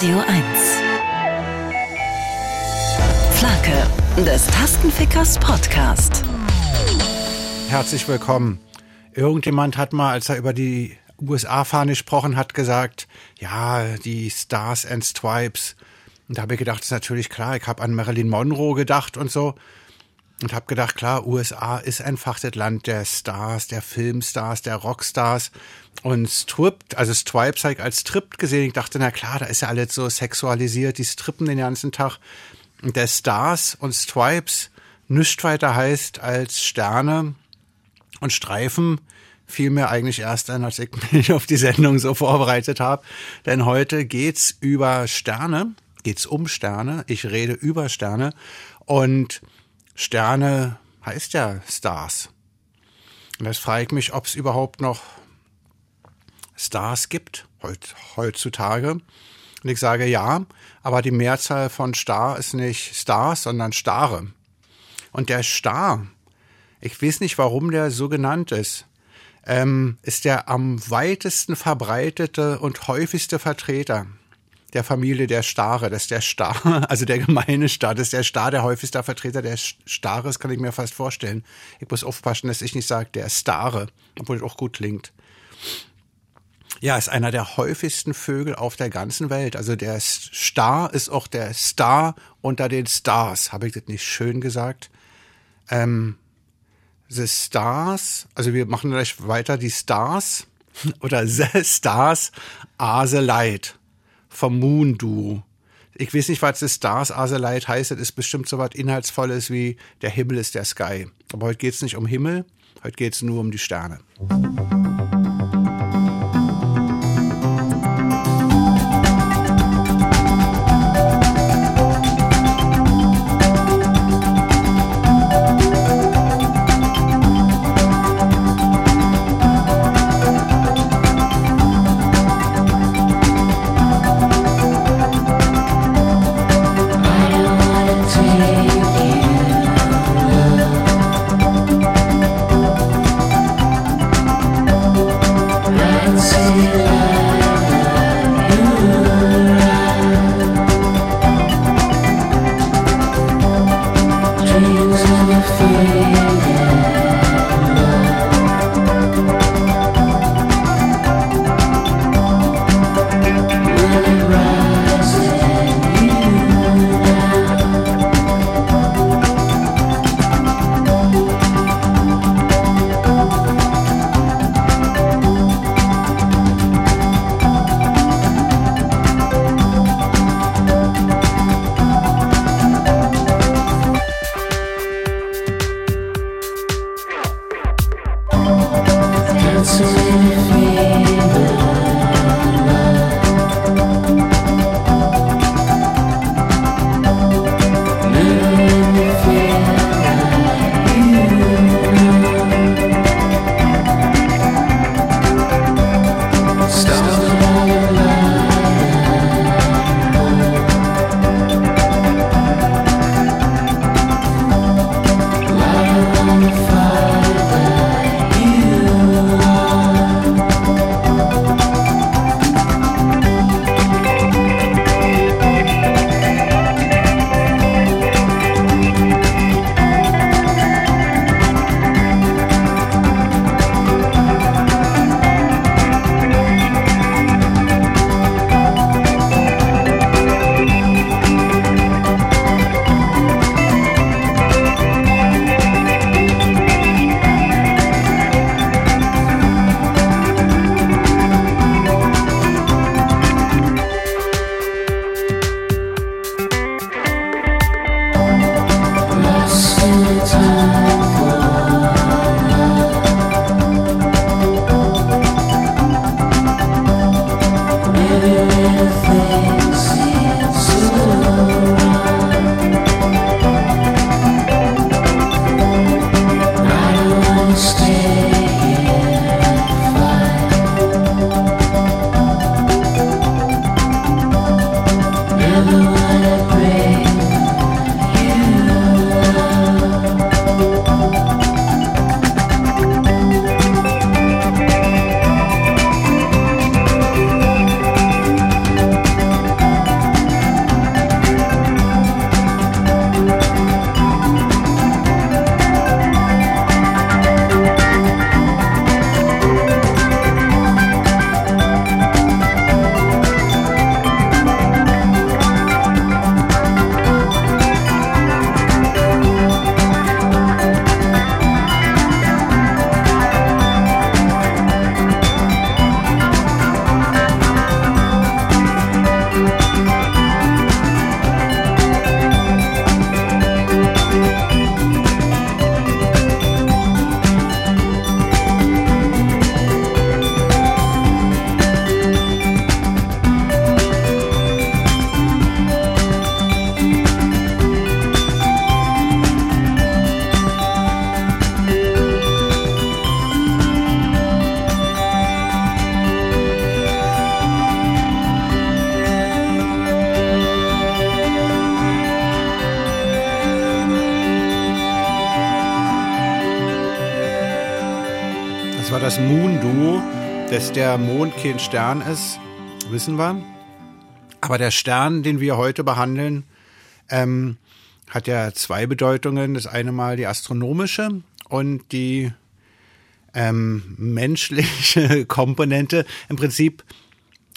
Radio 1. Flake des Tastenfickers Podcast. Herzlich willkommen. Irgendjemand hat mal, als er über die USA-Fahne gesprochen hat, gesagt, ja, die Stars and Stripes. Und da habe ich gedacht, ist natürlich klar, ich habe an Marilyn Monroe gedacht und so. Und habe gedacht, klar, USA ist einfach das Land der Stars, der Filmstars, der Rockstars. Und Stripped, also Stripes habe ich als Stripped gesehen. Ich dachte, na klar, da ist ja alles so sexualisiert, die strippen den ganzen Tag. Und der Stars und Stripes nichts weiter heißt als Sterne und Streifen fiel mir eigentlich erst ein, als ich mich auf die Sendung so vorbereitet habe. Denn heute geht's über Sterne, geht's um Sterne. Ich rede über Sterne und Sterne heißt ja Stars. Und das frage ich mich, ob es überhaupt noch Stars gibt heut, heutzutage. Und ich sage ja, aber die Mehrzahl von Star ist nicht Stars, sondern Stare. Und der Star, ich weiß nicht, warum der so genannt ist, ähm, ist der am weitesten verbreitete und häufigste Vertreter der Familie der Stare. Das ist der Star, also der gemeine Star. Das ist der Star, der häufigste Vertreter der Stares, kann ich mir fast vorstellen. Ich muss aufpassen, dass ich nicht sage, der Stare, obwohl es auch gut klingt. Ja, ist einer der häufigsten Vögel auf der ganzen Welt. Also der Star ist auch der Star unter den Stars. Habe ich das nicht schön gesagt? Ähm, the Stars, also wir machen gleich weiter, die Stars oder The Stars are the Light vom Moon Duo. Ich weiß nicht, was das Stars are the Light heißt. Das ist bestimmt so was Inhaltsvolles wie der Himmel ist der Sky. Aber heute geht's nicht um Himmel, heute geht's nur um die Sterne. Dass der Mond kein Stern ist, wissen wir. Aber der Stern, den wir heute behandeln, ähm, hat ja zwei Bedeutungen. Das eine mal die astronomische und die ähm, menschliche Komponente. Im Prinzip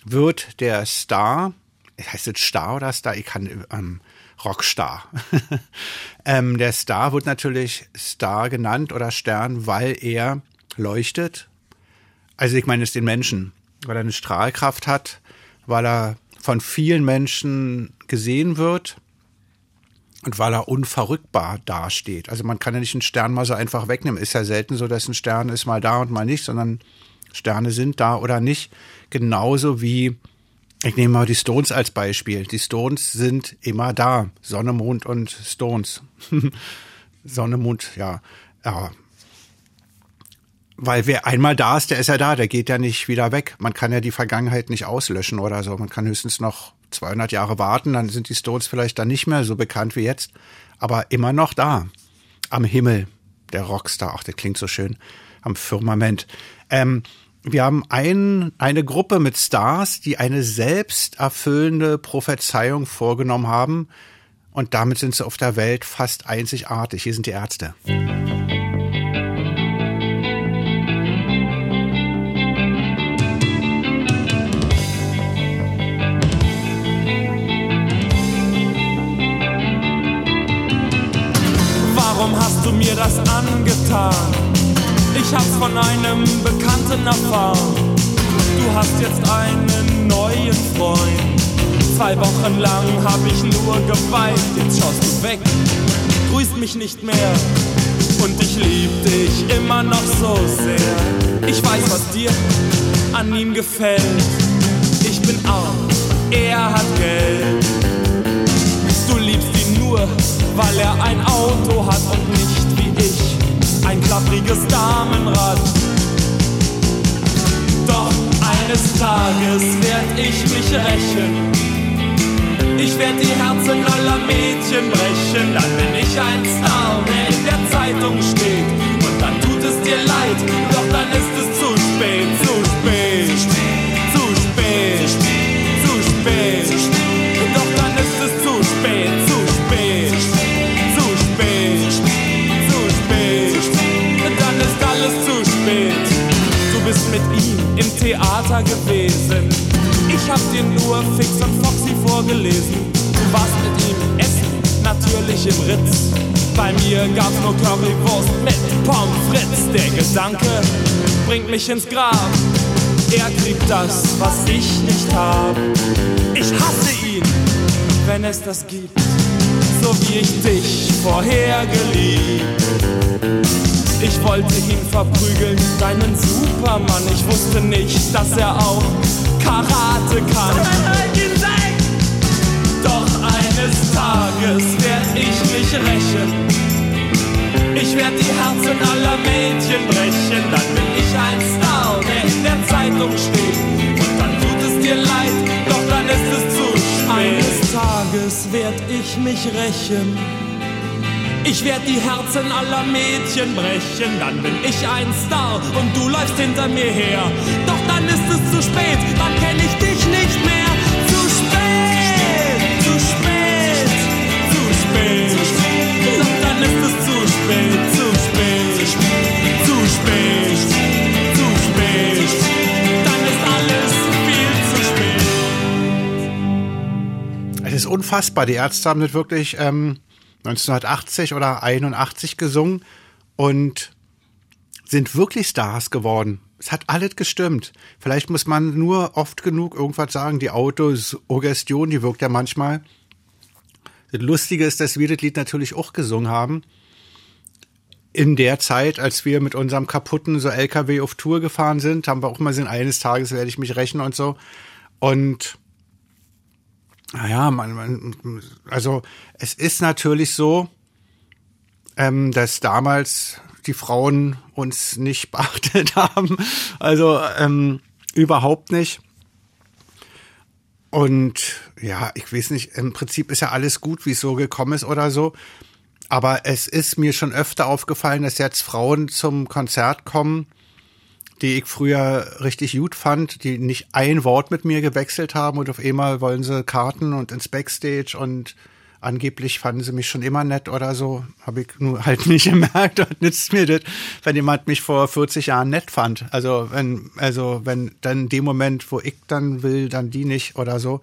wird der Star, heißt es Star oder Star? Ich kann ähm, Rockstar. ähm, der Star wird natürlich Star genannt oder Stern, weil er leuchtet. Also ich meine es den Menschen, weil er eine Strahlkraft hat, weil er von vielen Menschen gesehen wird und weil er unverrückbar dasteht. Also man kann ja nicht einen Stern mal so einfach wegnehmen. Ist ja selten so, dass ein Stern ist mal da und mal nicht, sondern Sterne sind da oder nicht. Genauso wie, ich nehme mal die Stones als Beispiel. Die Stones sind immer da. Sonne, Mond und Stones. Sonne, Mond, ja. ja. Weil wer einmal da ist, der ist ja da, der geht ja nicht wieder weg. Man kann ja die Vergangenheit nicht auslöschen oder so. Man kann höchstens noch 200 Jahre warten, dann sind die Stones vielleicht dann nicht mehr so bekannt wie jetzt, aber immer noch da. Am Himmel, der Rockstar, ach, der klingt so schön, am Firmament. Ähm, wir haben ein, eine Gruppe mit Stars, die eine selbsterfüllende Prophezeiung vorgenommen haben und damit sind sie auf der Welt fast einzigartig. Hier sind die Ärzte. mir das angetan. Ich hab's von einem Bekannten erfahren. Du hast jetzt einen neuen Freund. Zwei Wochen lang hab ich nur geweint. Jetzt schaust du weg, grüßt mich nicht mehr. Und ich lieb dich immer noch so sehr. Ich weiß, was dir an ihm gefällt. Ich bin arm, er hat Geld. Du liebst ihn nur, weil er ein Auto hat und nicht ein klappriges Damenrad. Doch eines Tages werd ich mich rächen. Ich werd die Herzen aller Mädchen brechen, dann bin ich ein Star, der in der Zeitung steht. Und dann tut es dir leid, doch dann ist es zu spät, zu spät, Theater gewesen. Ich hab dir nur Fix und Foxy vorgelesen. Du warst mit ihm essen, natürlich im Ritz. Bei mir gab's nur Currywurst mit Pommes frites. Der Gedanke bringt mich ins Grab. Er kriegt das, was ich nicht hab. Ich hasse ihn, wenn es das gibt, so wie ich dich vorher geliebt. Ich wollte ihn verprügeln, deinen Supermann. Ich wusste nicht, dass er auch Karate kann. Doch eines Tages werd ich mich rächen. Ich werd die Herzen aller Mädchen brechen. Dann bin ich ein Star, der in der Zeitung steht. Und dann tut es dir leid, doch dann ist es zu spät. Eines Tages werd ich mich rächen. Ich werd die Herzen aller Mädchen brechen, dann bin ich ein Star und du läufst hinter mir her. Doch dann ist es zu spät, dann kenn ich dich nicht mehr. Zu spät, zu spät, zu spät. Doch dann ist es zu spät, zu spät, zu spät, zu spät. Dann ist alles viel zu spät. Es ist unfassbar. Die Ärzte haben das wirklich. Ähm 1980 oder 81 gesungen und sind wirklich Stars geworden. Es hat alles gestimmt. Vielleicht muss man nur oft genug irgendwas sagen. Die Autosuggestion, die wirkt ja manchmal. Das Lustige ist, dass wir das Lied natürlich auch gesungen haben. In der Zeit, als wir mit unserem kaputten so LKW auf Tour gefahren sind, haben wir auch mal gesehen, eines Tages werde ich mich rächen und so. Und naja, man, man, also es ist natürlich so, ähm, dass damals die Frauen uns nicht beachtet haben. Also ähm, überhaupt nicht. Und ja, ich weiß nicht, im Prinzip ist ja alles gut, wie es so gekommen ist oder so. Aber es ist mir schon öfter aufgefallen, dass jetzt Frauen zum Konzert kommen, die ich früher richtig gut fand, die nicht ein Wort mit mir gewechselt haben und auf einmal wollen sie Karten und ins Backstage und angeblich fanden sie mich schon immer nett oder so. Habe ich nur halt nicht gemerkt und nützt mir das, wenn jemand mich vor 40 Jahren nett fand. Also wenn, also wenn dann dem Moment, wo ich dann will, dann die nicht oder so.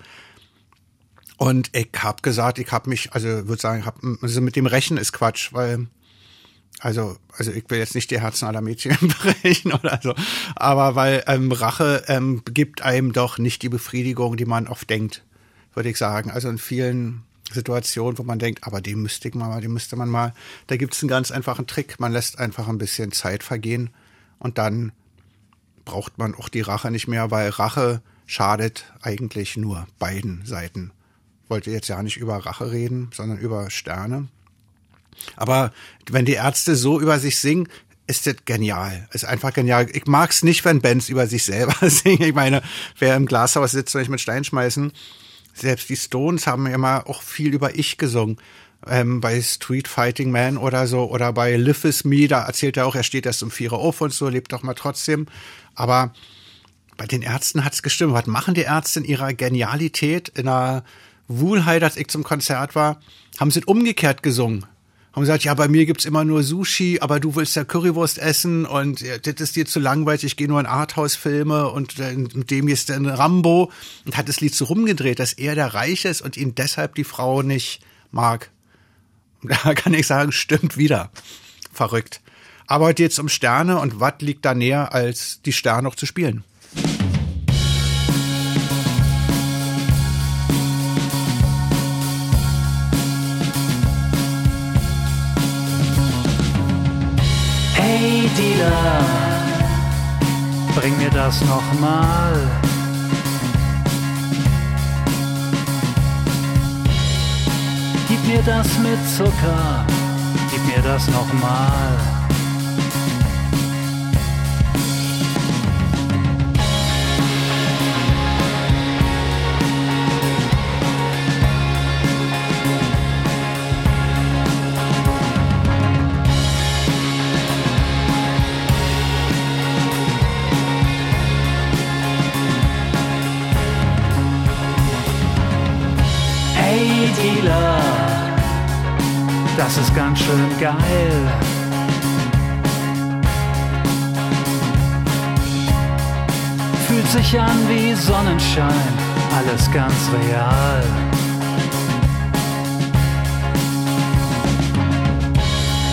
Und ich hab gesagt, ich hab mich, also würde sagen, hab, also mit dem Rechen ist Quatsch, weil also, also ich will jetzt nicht die Herzen aller Mädchen brechen oder so, aber weil ähm, Rache ähm, gibt einem doch nicht die Befriedigung, die man oft denkt, würde ich sagen. Also in vielen Situationen, wo man denkt, aber die müsste ich mal, die müsste man mal. Da gibt es einen ganz einfachen Trick. Man lässt einfach ein bisschen Zeit vergehen und dann braucht man auch die Rache nicht mehr, weil Rache schadet eigentlich nur beiden Seiten. Wollte jetzt ja nicht über Rache reden, sondern über Sterne. Aber wenn die Ärzte so über sich singen, ist das genial. Ist einfach genial. Ich mag's nicht, wenn Bands über sich selber singen. Ich meine, wer im Glashaus sitzt und nicht mit Stein schmeißen, selbst die Stones haben immer auch viel über ich gesungen. Ähm, bei Street Fighting Man oder so oder bei Live Is Me, da erzählt er auch, er steht erst um vier Uhr auf und so, lebt doch mal trotzdem. Aber bei den Ärzten hat's gestimmt. Was machen die Ärzte in ihrer Genialität, in einer Wohlheit, als ich zum Konzert war, haben sie umgekehrt gesungen haben gesagt, ja, bei mir gibt's immer nur Sushi, aber du willst ja Currywurst essen und ja, das ist dir zu langweilig, ich gehe nur in Arthouse-Filme und äh, mit dem ist dann Rambo und hat das Lied so rumgedreht, dass er der Reich ist und ihn deshalb die Frau nicht mag. Da kann ich sagen, stimmt wieder. Verrückt. Aber heute geht's um Sterne und was liegt da näher, als die Sterne noch zu spielen? Dealer, bring mir das nochmal. Gib mir das mit Zucker, gib mir das nochmal. Das ist ganz schön geil. Fühlt sich an wie Sonnenschein, alles ganz real.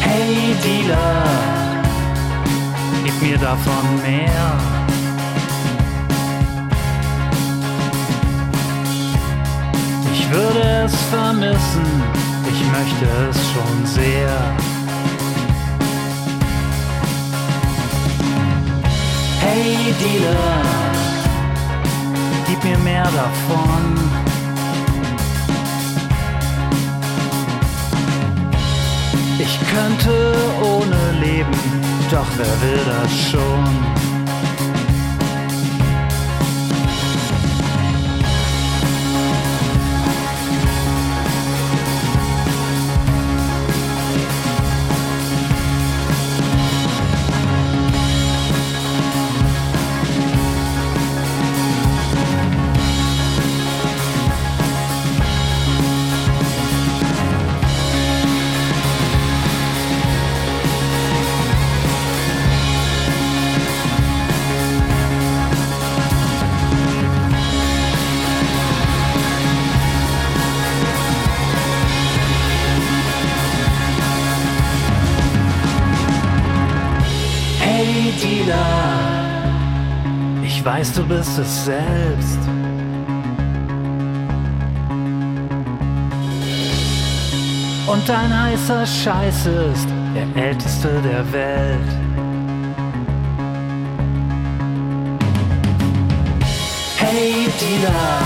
Hey Dealer, gib mir davon mehr. Ich würde es vermissen, möchte es schon sehr. Hey Dealer, gib mir mehr davon. Ich könnte ohne leben, doch wer will das schon? Weiß, du bist es selbst. Und dein heißer Scheiß ist der älteste der Welt. Hey Dealer,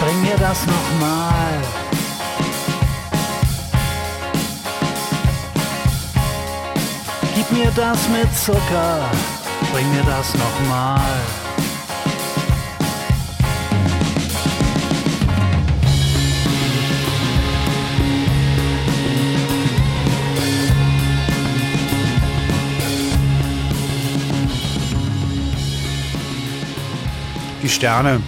bring mir das nochmal. Gib mir das mit Zucker bring mir das nochmal. Die Sterne.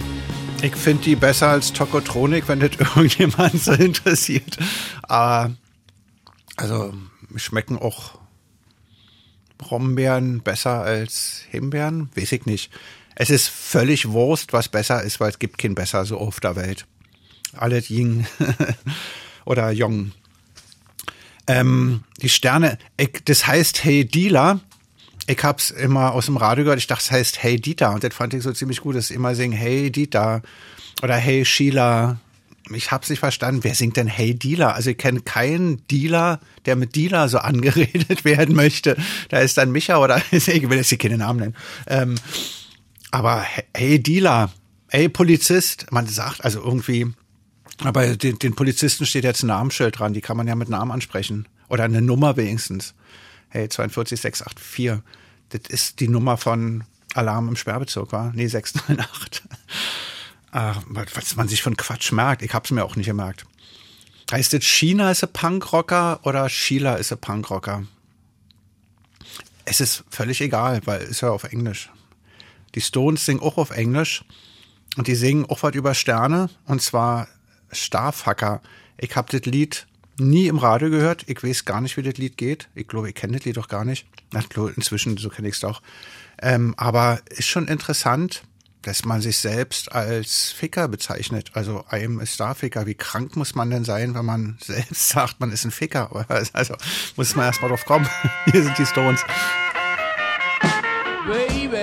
Ich finde die besser als Tokotronik, wenn das irgendjemand so interessiert. Aber also schmecken auch Brombeeren besser als Himbeeren? Weiß ich nicht. Es ist völlig Wurst, was besser ist, weil es gibt kein besser so auf der Welt. Alle Ying oder Yong. Ähm, die Sterne, ich, das heißt Hey Dealer. Ich hab's immer aus dem Radio gehört, ich dachte, es heißt Hey Dieter und das fand ich so ziemlich gut, dass sie immer singen Hey Dieter oder Hey Sheila. Ich hab's nicht verstanden, wer singt denn Hey Dealer? Also ich kenne keinen Dealer, der mit Dealer so angeredet werden möchte. Da ist dann Micha oder ich will jetzt hier keine Namen nennen. Ähm, aber hey Dealer, hey Polizist, man sagt also irgendwie, aber den, den Polizisten steht jetzt ein Namensschild dran, die kann man ja mit Namen ansprechen. Oder eine Nummer wenigstens. Hey, 42684. Das ist die Nummer von Alarm im Sperrbezirk, war? Nee, 698. ah, was man sich von Quatsch merkt. Ich hab's mir auch nicht gemerkt. Heißt es China ist ein Punkrocker oder Sheila ist ein Punkrocker? Es ist völlig egal, weil es ja auf Englisch. Die Stones singen auch auf Englisch und die singen auch was über Sterne und zwar Starfucker. Ich habe das Lied nie im Radio gehört. Ich weiß gar nicht, wie das Lied geht. Ich glaube, ich kenne das Lied doch gar nicht. Inzwischen, so kenne ich es doch. Ähm, aber ist schon interessant, dass man sich selbst als Ficker bezeichnet. Also I am a Starficker. Wie krank muss man denn sein, wenn man selbst sagt, man ist ein Ficker? Also muss man erst mal drauf kommen. Hier sind die Stones. Baby.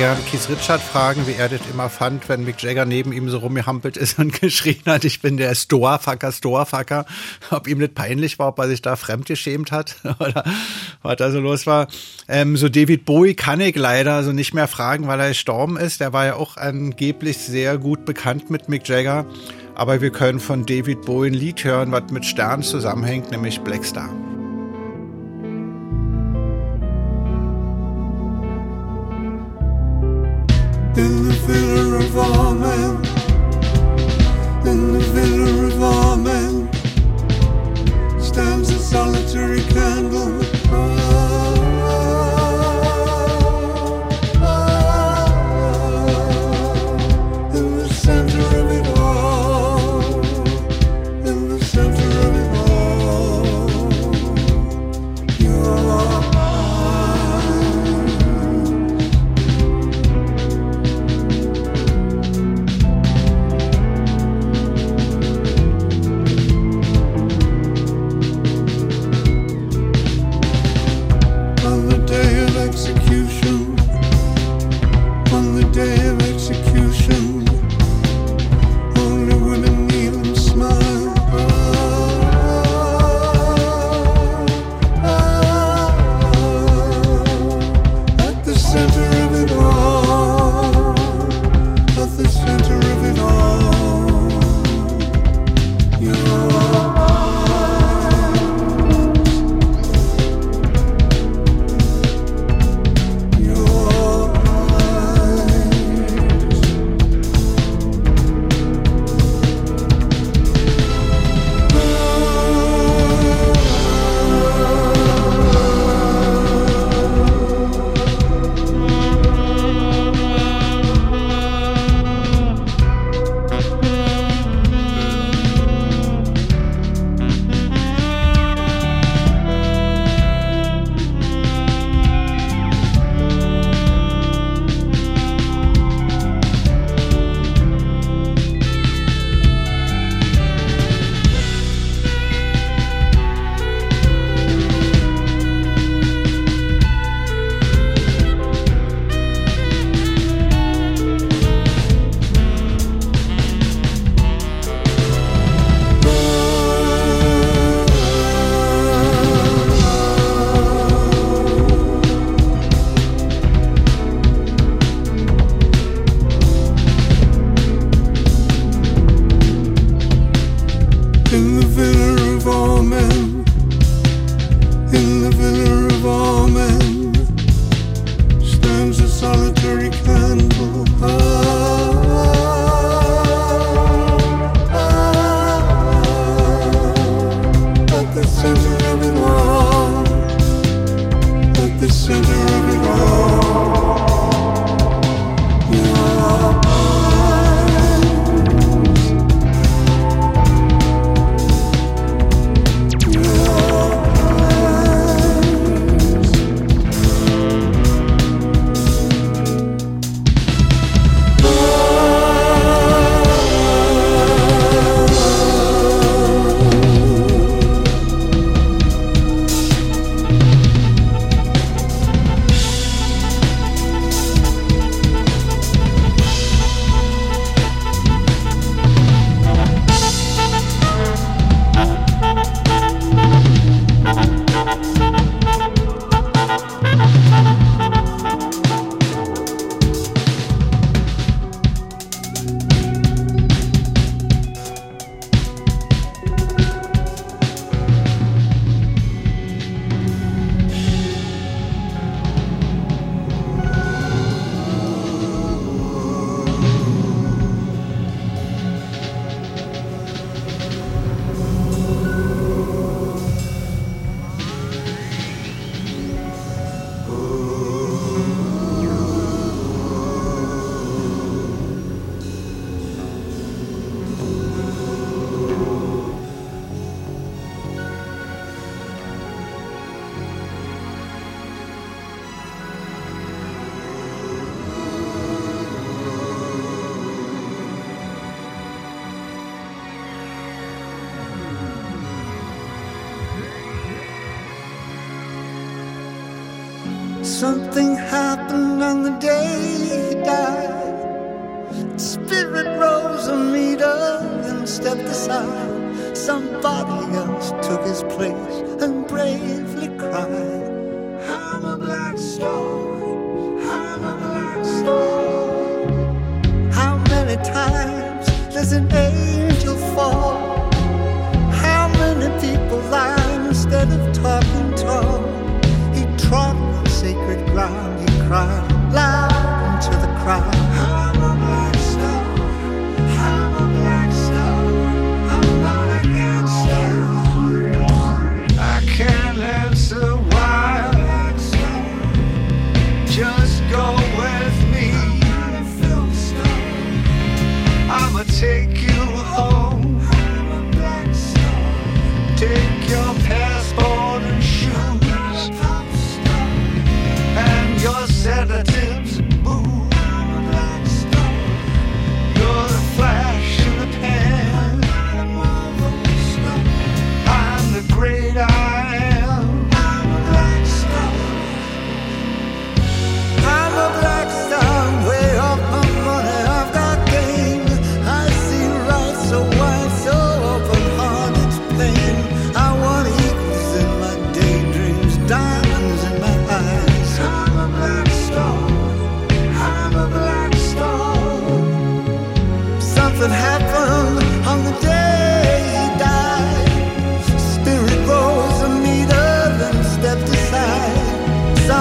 Gern Keith Richard fragen, wie er das immer fand, wenn Mick Jagger neben ihm so rumgehampelt ist und geschrien hat, ich bin der Stoafucker, Stoafucker. Ob ihm das peinlich war, ob er sich da fremdgeschämt hat oder was da so los war. Ähm, so David Bowie kann ich leider so nicht mehr fragen, weil er gestorben ist. Der war ja auch angeblich sehr gut bekannt mit Mick Jagger. Aber wir können von David Bowie ein Lied hören, was mit Sternen zusammenhängt, nämlich Blackstar. In the villa of in the villa of stands a solitary candle.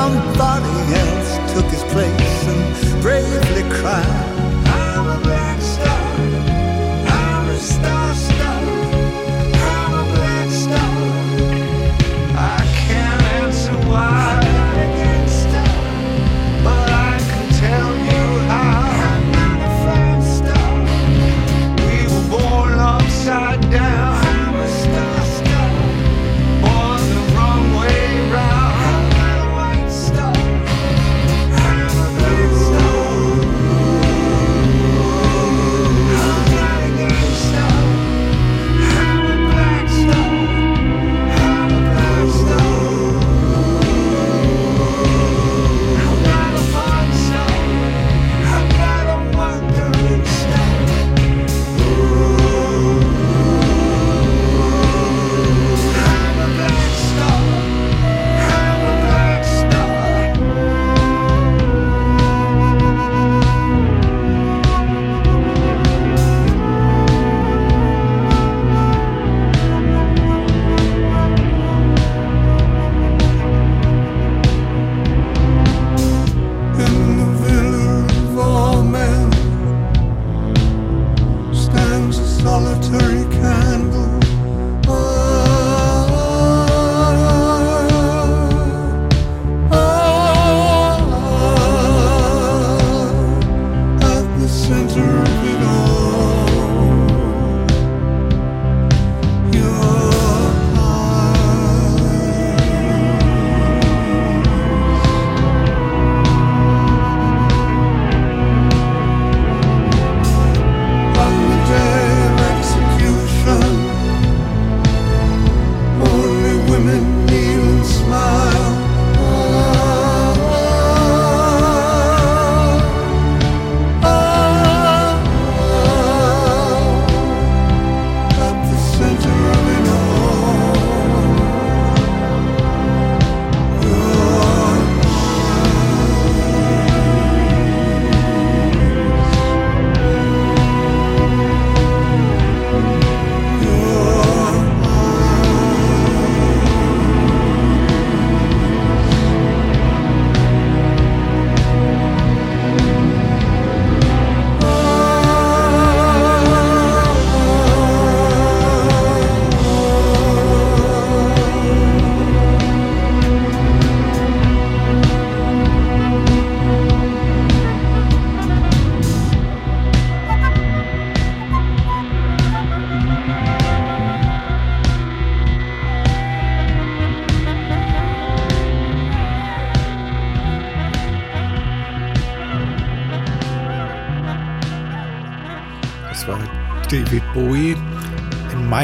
Somebody else took his place and bravely cried.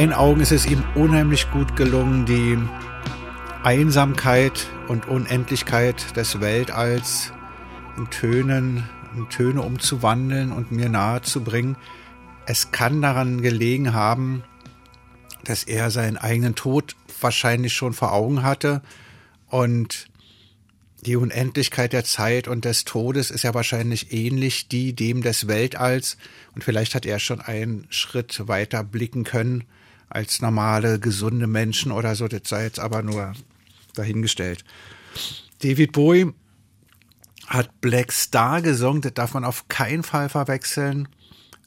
Meinen Augen ist es ihm unheimlich gut gelungen, die Einsamkeit und Unendlichkeit des Weltalls in Tönen, in Töne umzuwandeln und mir nahe zu bringen. Es kann daran gelegen haben, dass er seinen eigenen Tod wahrscheinlich schon vor Augen hatte. Und die Unendlichkeit der Zeit und des Todes ist ja wahrscheinlich ähnlich die dem des Weltalls. Und vielleicht hat er schon einen Schritt weiter blicken können als normale, gesunde Menschen oder so, das sei jetzt aber nur dahingestellt. David Bowie hat Black Star gesungen, das darf man auf keinen Fall verwechseln.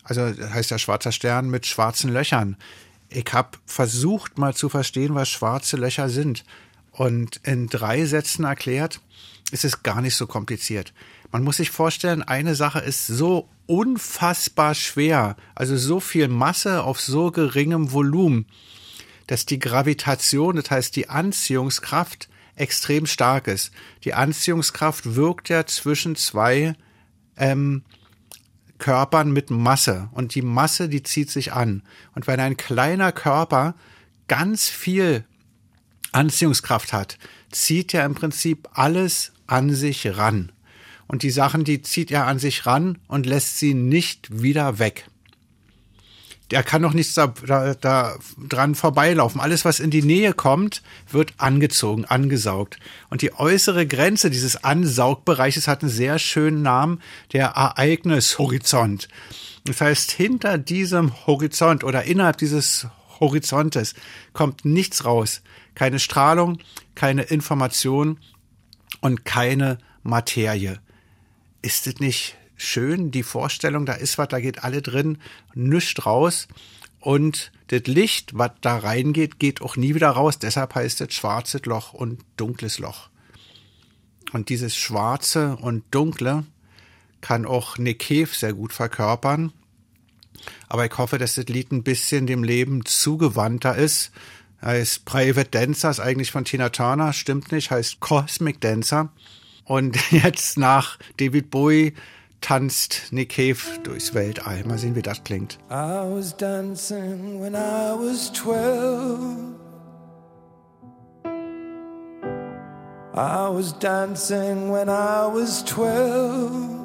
Also heißt ja schwarzer Stern mit schwarzen Löchern. Ich habe versucht mal zu verstehen, was schwarze Löcher sind. Und in drei Sätzen erklärt, ist es gar nicht so kompliziert. Man muss sich vorstellen, eine Sache ist so unfassbar schwer, also so viel Masse auf so geringem Volumen, dass die Gravitation, das heißt die Anziehungskraft, extrem stark ist. Die Anziehungskraft wirkt ja zwischen zwei ähm, Körpern mit Masse und die Masse, die zieht sich an. Und wenn ein kleiner Körper ganz viel Anziehungskraft hat, zieht er im Prinzip alles an sich ran. Und die Sachen, die zieht er an sich ran und lässt sie nicht wieder weg. Der kann doch nichts da, da, da dran vorbeilaufen. Alles, was in die Nähe kommt, wird angezogen, angesaugt. Und die äußere Grenze dieses Ansaugbereiches hat einen sehr schönen Namen, der Ereignishorizont. Das heißt, hinter diesem Horizont oder innerhalb dieses Horizontes kommt nichts raus keine Strahlung, keine Information und keine Materie. Ist es nicht schön, die Vorstellung, da ist was, da geht alle drin, nichts raus und das Licht, was da reingeht, geht auch nie wieder raus. Deshalb heißt es schwarzes Loch und dunkles Loch. Und dieses Schwarze und Dunkle kann auch Nick sehr gut verkörpern. Aber ich hoffe, dass das Lied ein bisschen dem Leben zugewandter ist heißt Private Dancer, ist eigentlich von Tina Turner, stimmt nicht, heißt Cosmic Dancer. Und jetzt nach David Bowie tanzt Nick Cave durchs Weltall. Mal sehen, wie das klingt. I was dancing when I was 12. I was dancing when I was 12.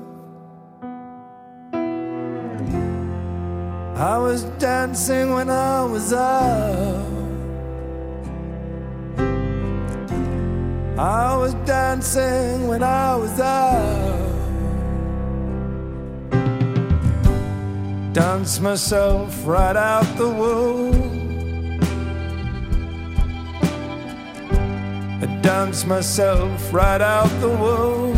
I was dancing when I was out. I was dancing when I was out. Dance myself right out the womb. I dance myself right out the womb.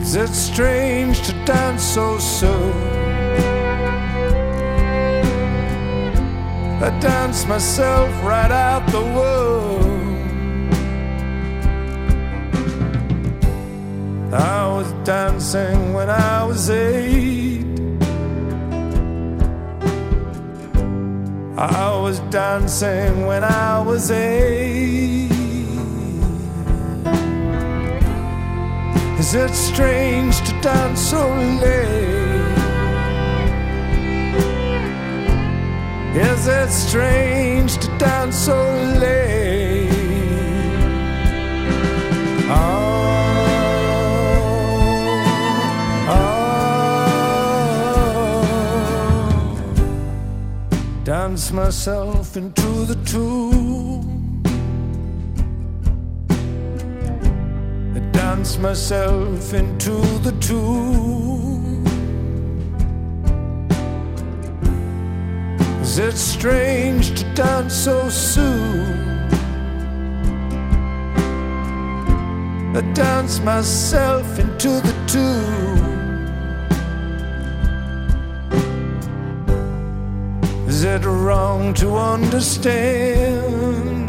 Is it strange to dance so soon? I dance myself right out the womb. I was dancing when I was eight. I was dancing when I was eight. Is it strange to dance so late? Is it strange to dance so late? Oh, oh, dance myself into the tomb. I dance myself into the tomb. Is it strange to dance so soon? I dance myself into the tomb. Is it wrong to understand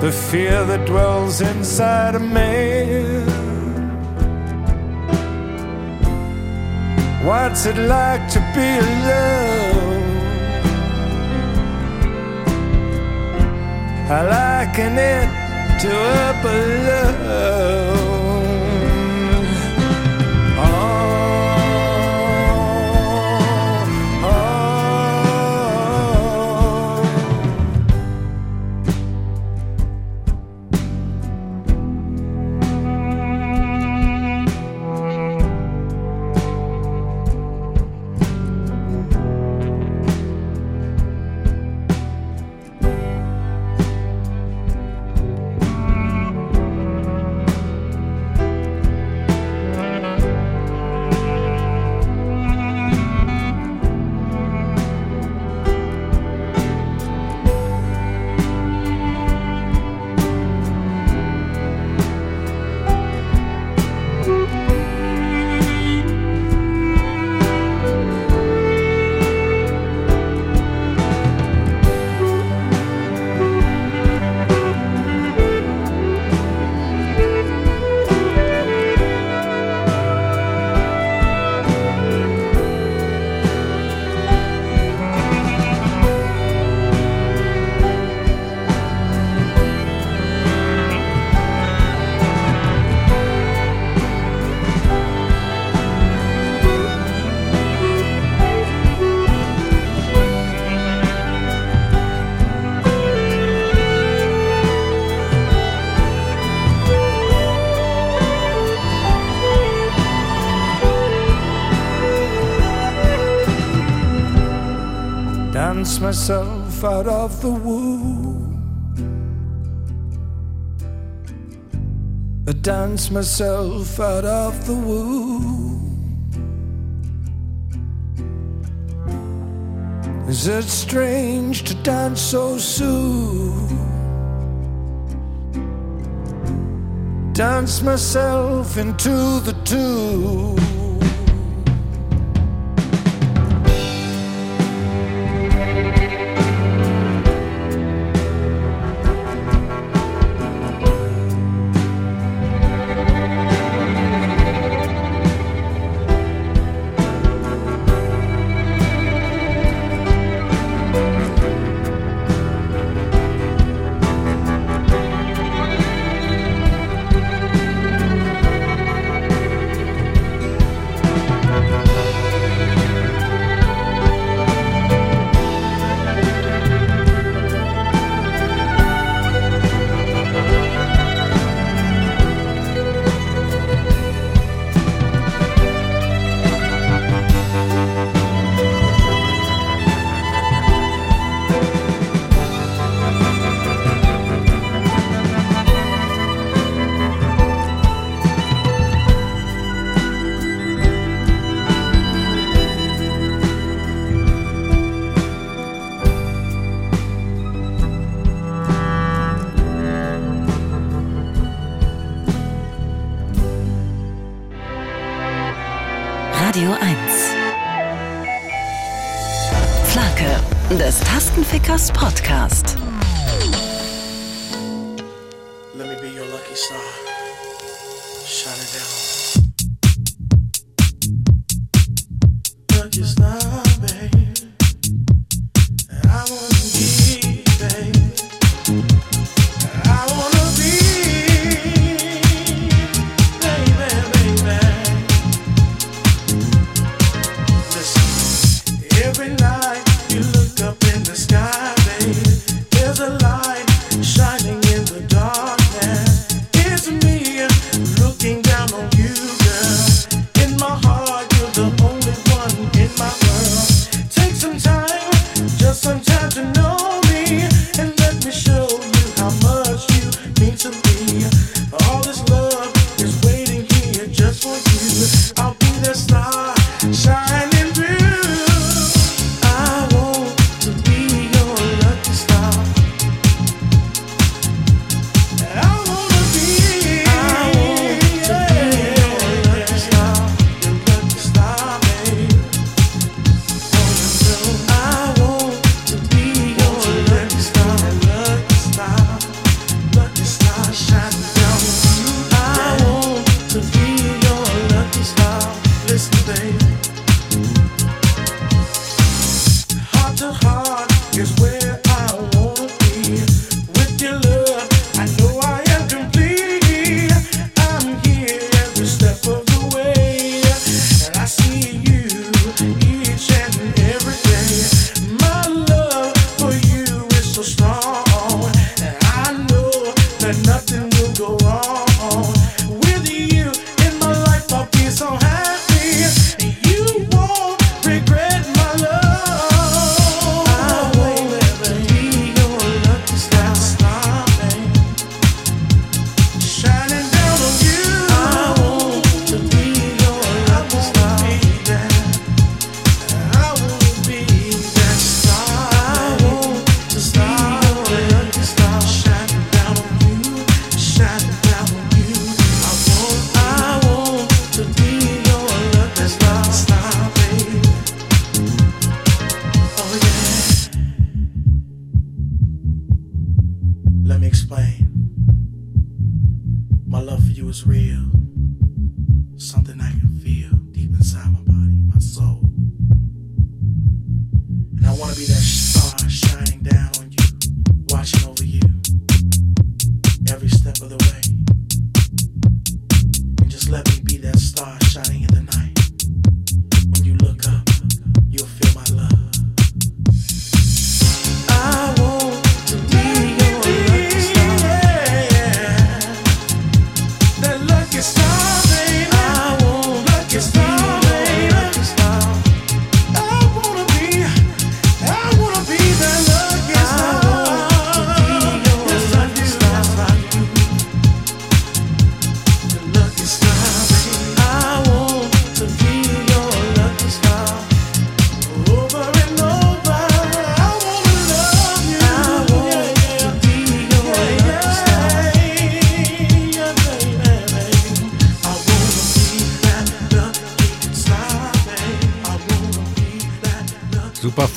the fear that dwells inside a man? What's it like to be alone? I liken it to a balloon. myself out of the womb. I dance myself out of the womb. Is it strange to dance so soon? Dance myself into the tomb.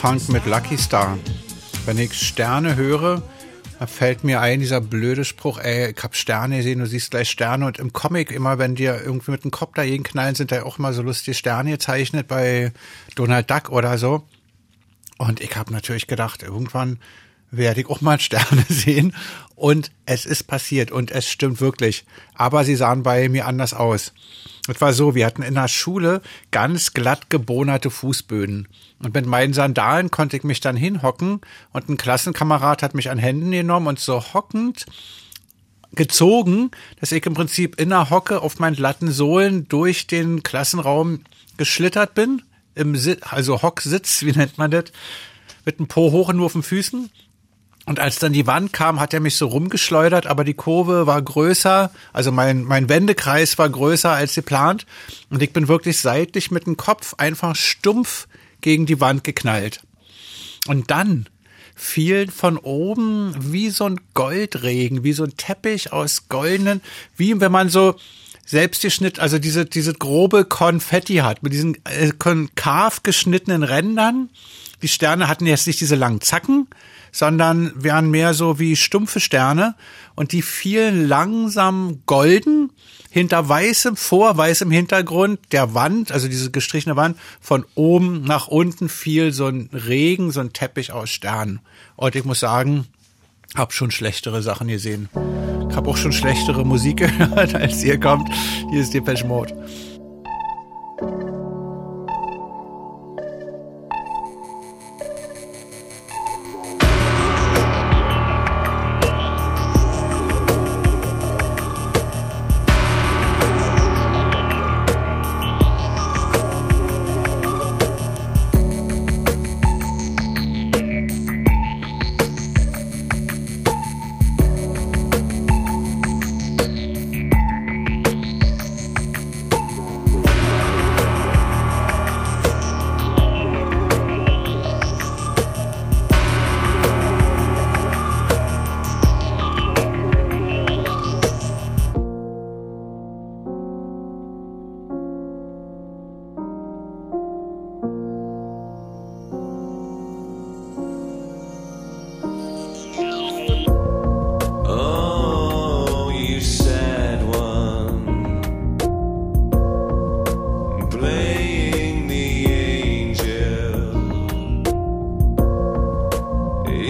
Funk mit Lucky Star. Wenn ich Sterne höre, da fällt mir ein, dieser blöde Spruch, ey, ich hab Sterne gesehen, du siehst gleich Sterne. Und im Comic immer, wenn dir irgendwie mit dem Kopf dagegen knallen, sind da auch immer so lustige Sterne gezeichnet bei Donald Duck oder so. Und ich habe natürlich gedacht, irgendwann werde ich auch mal Sterne sehen. Und es ist passiert und es stimmt wirklich. Aber sie sahen bei mir anders aus. Es war so, wir hatten in der Schule ganz glatt gebonerte Fußböden. Und mit meinen Sandalen konnte ich mich dann hinhocken und ein Klassenkamerad hat mich an Händen genommen und so hockend gezogen, dass ich im Prinzip in der Hocke auf meinen glatten Sohlen durch den Klassenraum geschlittert bin. Im Sit also Hocksitz, wie nennt man das? Mit dem Po hoch und nur auf den Füßen. Und als dann die Wand kam, hat er mich so rumgeschleudert, aber die Kurve war größer, also mein, mein Wendekreis war größer als geplant. Und ich bin wirklich seitlich mit dem Kopf einfach stumpf gegen die Wand geknallt. Und dann fiel von oben wie so ein Goldregen, wie so ein Teppich aus goldenen, wie wenn man so selbst geschnitten, also diese, diese grobe Konfetti hat, mit diesen äh, konkav geschnittenen Rändern. Die Sterne hatten jetzt nicht diese langen Zacken, sondern wären mehr so wie stumpfe Sterne und die fielen langsam golden hinter weißem, vor weißem Hintergrund der Wand, also diese gestrichene Wand, von oben nach unten fiel so ein Regen, so ein Teppich aus Sternen. Und ich muss sagen, hab schon schlechtere Sachen gesehen. Ich hab auch schon schlechtere Musik gehört, als hier kommt. Hier ist Depeche Mode.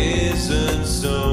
isn't so.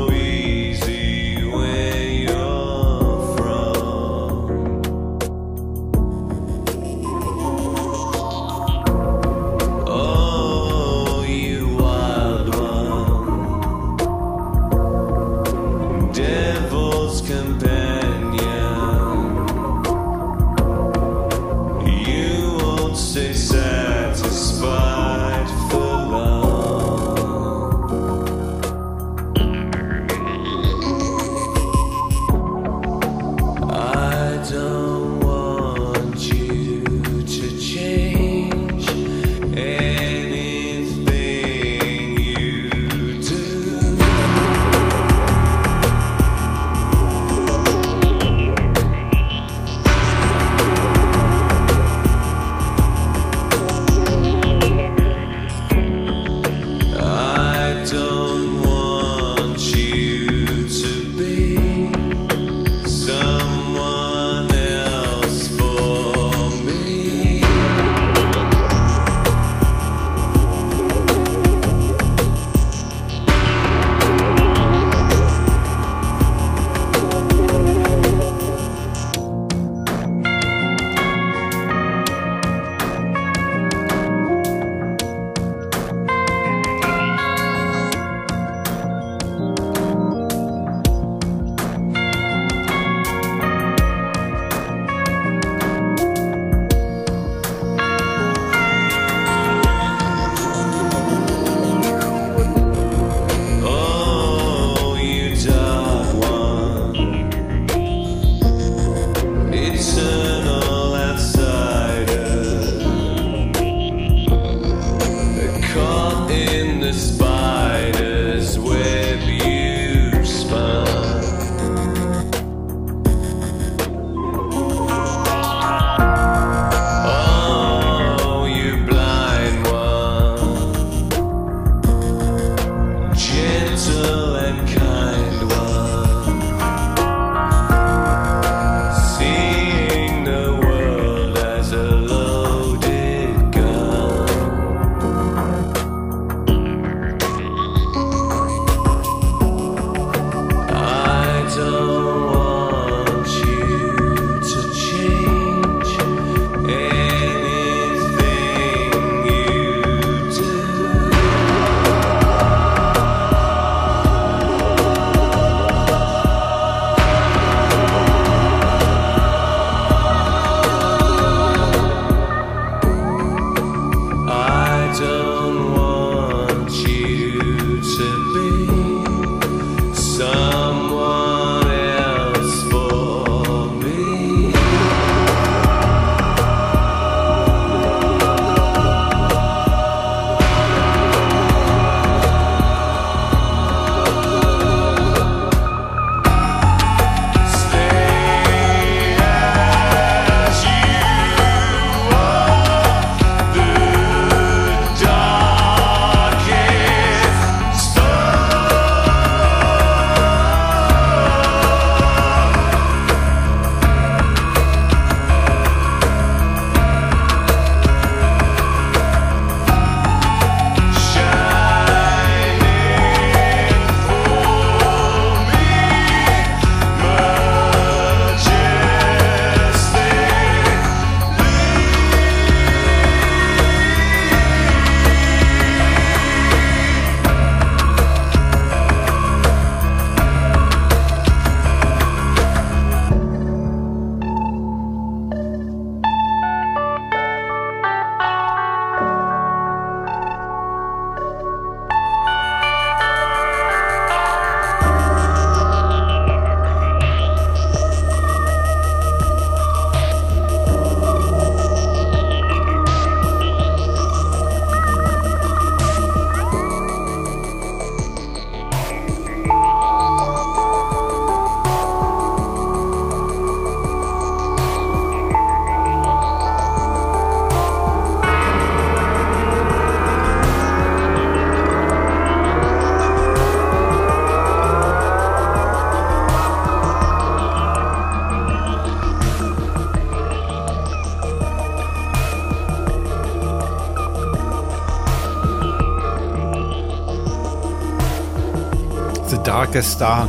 Star.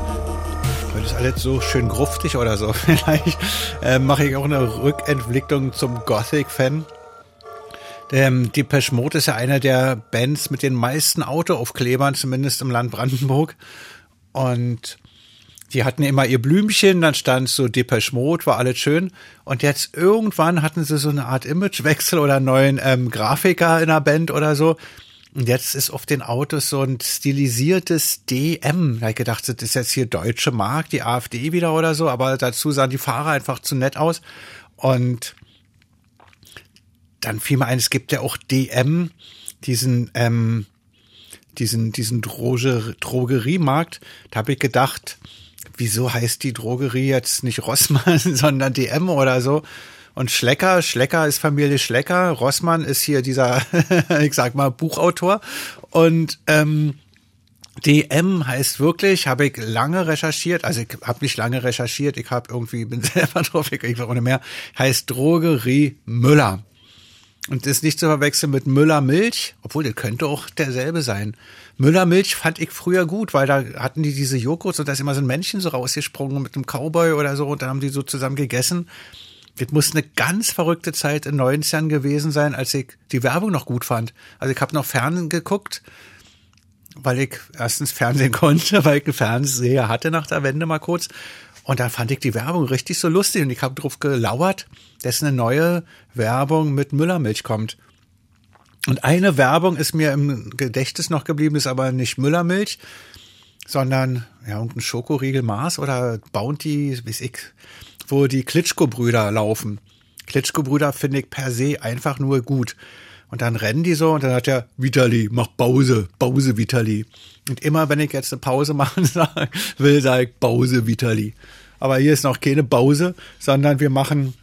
Weil das alles so schön gruftig oder so. Vielleicht äh, mache ich auch eine Rückentwicklung zum Gothic-Fan. Ähm, Depeche Mode ist ja einer der Bands mit den meisten Autoaufklebern, zumindest im Land Brandenburg. Und die hatten immer ihr Blümchen, dann stand so Depeche Mode, war alles schön. Und jetzt irgendwann hatten sie so eine Art Imagewechsel oder einen neuen ähm, Grafiker in der Band oder so. Und jetzt ist auf den Autos so ein stilisiertes DM. Da ich gedacht, das ist jetzt hier deutsche Mark, die AfD wieder oder so, aber dazu sahen die Fahrer einfach zu nett aus. Und dann fiel mir ein, es gibt ja auch DM, diesen, ähm, diesen, diesen Droge, Drogeriemarkt. Da habe ich gedacht, wieso heißt die Drogerie jetzt nicht Rossmann, sondern DM oder so? Und Schlecker, Schlecker ist Familie Schlecker, Rossmann ist hier dieser, ich sag mal, Buchautor. Und ähm, DM heißt wirklich, habe ich lange recherchiert, also ich habe nicht lange recherchiert, ich habe irgendwie, bin selber drauf, ich, auch nicht mehr, heißt Drogerie Müller. Und ist nicht zu verwechseln mit Müller Milch, obwohl das könnte auch derselbe sein. Müller Milch fand ich früher gut, weil da hatten die diese Joghurts und da ist immer so ein Männchen so rausgesprungen mit einem Cowboy oder so und dann haben die so zusammen gegessen. Das muss eine ganz verrückte Zeit in 90ern gewesen sein, als ich die Werbung noch gut fand. Also ich habe noch Fernsehen geguckt, weil ich erstens Fernsehen konnte, weil ich einen Fernseher hatte nach der Wende mal kurz. Und da fand ich die Werbung richtig so lustig und ich habe drauf gelauert, dass eine neue Werbung mit Müllermilch kommt. Und eine Werbung ist mir im Gedächtnis noch geblieben, ist aber nicht Müllermilch, sondern ja, irgendein Schokoriegel Mars oder Bounty, weiß ich, wo die Klitschko-Brüder laufen. Klitschko-Brüder finde ich per se einfach nur gut. Und dann rennen die so und dann hat er, Vitali, mach Pause, Pause, Vitali. Und immer, wenn ich jetzt eine Pause machen will, sage ich Pause, Vitali. Aber hier ist noch keine Pause, sondern wir machen,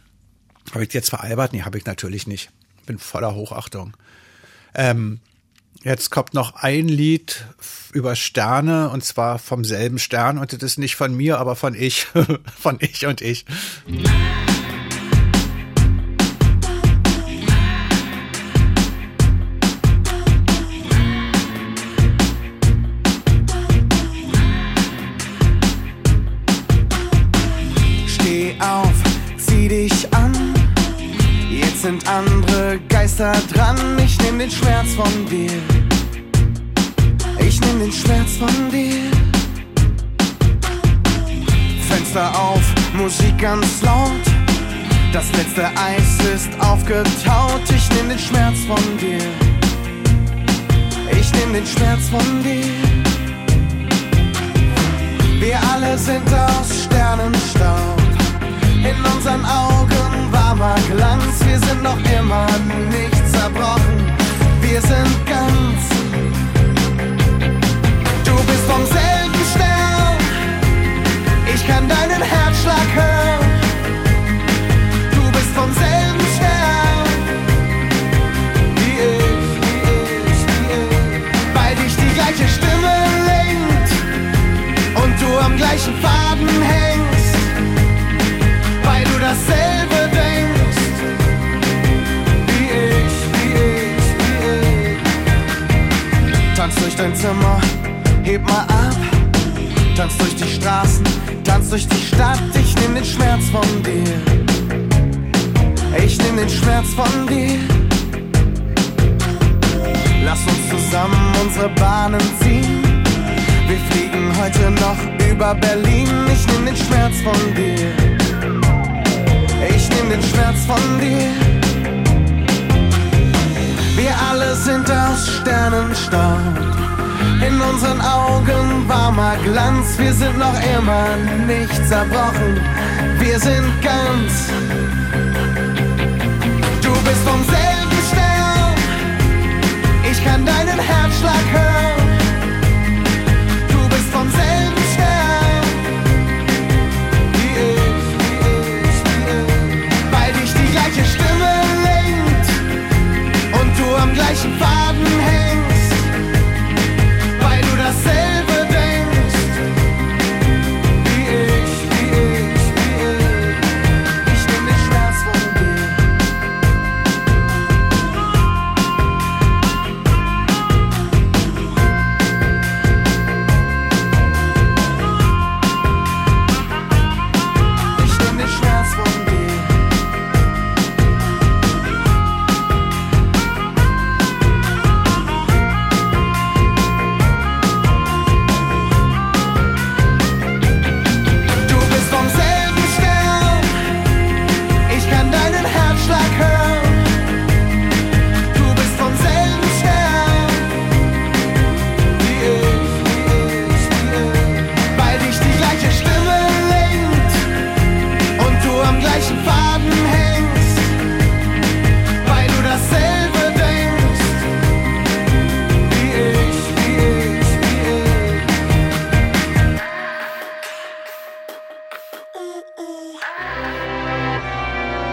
habe ich jetzt veralbert? Nee, habe ich natürlich nicht. Bin voller Hochachtung. Ähm, jetzt kommt noch ein Lied über Sterne und zwar vom selben Stern und das ist nicht von mir, aber von ich, von ich und ich.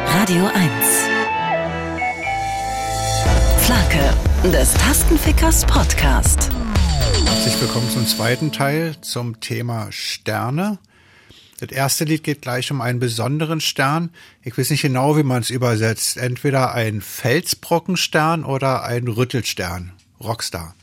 Radio 1 Flake des Tastenfickers Podcast. Herzlich willkommen zum zweiten Teil zum Thema Sterne. Das erste Lied geht gleich um einen besonderen Stern. Ich weiß nicht genau, wie man es übersetzt. Entweder ein Felsbrockenstern oder ein Rüttelstern. Rockstar.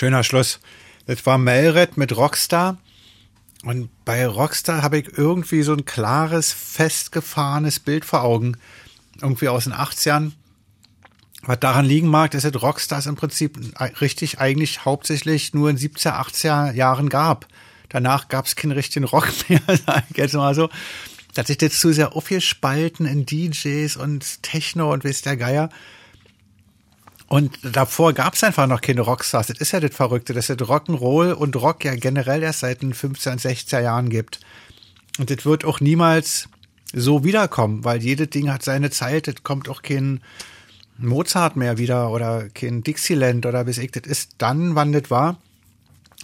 Schöner Schluss. Das war Melred mit Rockstar. Und bei Rockstar habe ich irgendwie so ein klares, festgefahrenes Bild vor Augen. Irgendwie aus den 80ern. Was daran liegen mag, dass es Rockstars im Prinzip richtig eigentlich hauptsächlich nur in 70er, 80er Jahren gab. Danach gab es keinen richtigen Rock mehr, sag ich jetzt mal so. Da hat sich das zu sehr aufgespalten in DJs und Techno und weiß der Geier. Und davor gab es einfach noch keine Rockstars. Das ist ja das Verrückte, dass es Rock'n'Roll und Rock ja generell erst seit den 15, 16 Jahren gibt. Und das wird auch niemals so wiederkommen, weil jedes Ding hat seine Zeit. Das kommt auch kein Mozart mehr wieder oder kein Dixieland oder bis ich. Das ist dann, wann das war.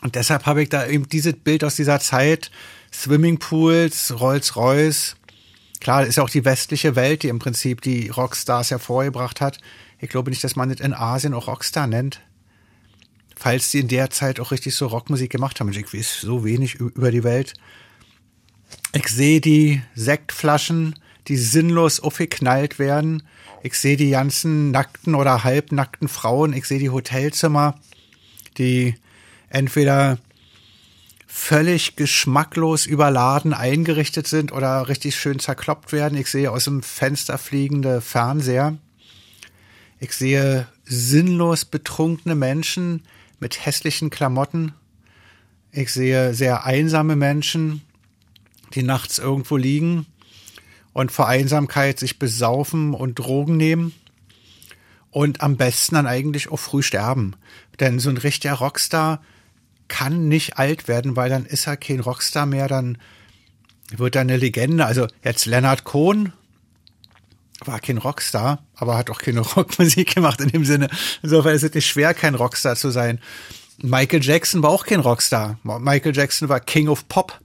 Und deshalb habe ich da eben dieses Bild aus dieser Zeit, Swimmingpools, Rolls-Royce. Klar, das ist auch die westliche Welt, die im Prinzip die Rockstars hervorgebracht hat. Ich glaube nicht, dass man das in Asien auch Rockstar nennt. Falls die in der Zeit auch richtig so Rockmusik gemacht haben. Ich weiß so wenig über die Welt. Ich sehe die Sektflaschen, die sinnlos aufgeknallt werden. Ich sehe die ganzen nackten oder halbnackten Frauen. Ich sehe die Hotelzimmer, die entweder völlig geschmacklos überladen eingerichtet sind oder richtig schön zerkloppt werden. Ich sehe aus dem Fenster fliegende Fernseher. Ich sehe sinnlos betrunkene Menschen mit hässlichen Klamotten. Ich sehe sehr einsame Menschen, die nachts irgendwo liegen und vor Einsamkeit sich besaufen und Drogen nehmen und am besten dann eigentlich auch früh sterben. Denn so ein richtiger Rockstar kann nicht alt werden, weil dann ist er kein Rockstar mehr, dann wird er eine Legende. Also jetzt Leonard Cohen war kein Rockstar, aber hat auch keine Rockmusik gemacht in dem Sinne. Insofern ist es nicht schwer, kein Rockstar zu sein. Michael Jackson war auch kein Rockstar. Michael Jackson war King of Pop.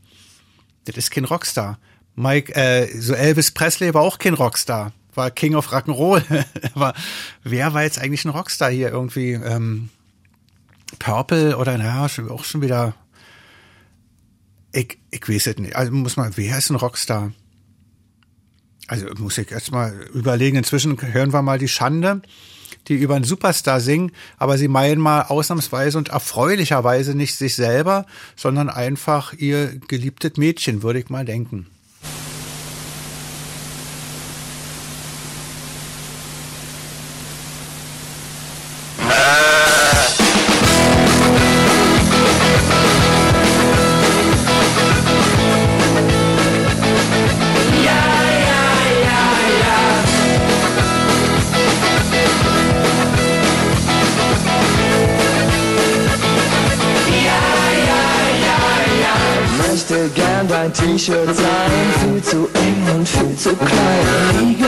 Das ist kein Rockstar. Mike, äh, so Elvis Presley war auch kein Rockstar. War King of Rock'n'Roll. aber wer war jetzt eigentlich ein Rockstar hier irgendwie? Ähm, Purple oder naja, auch schon wieder. Ich, ich weiß es nicht. Also muss man, wer ist ein Rockstar? Also muss ich erst mal überlegen. Inzwischen hören wir mal die Schande, die über einen Superstar singen, aber sie meinen mal ausnahmsweise und erfreulicherweise nicht sich selber, sondern einfach ihr geliebtes Mädchen, würde ich mal denken. T-Shirt sein, viel zu eng und viel zu klein.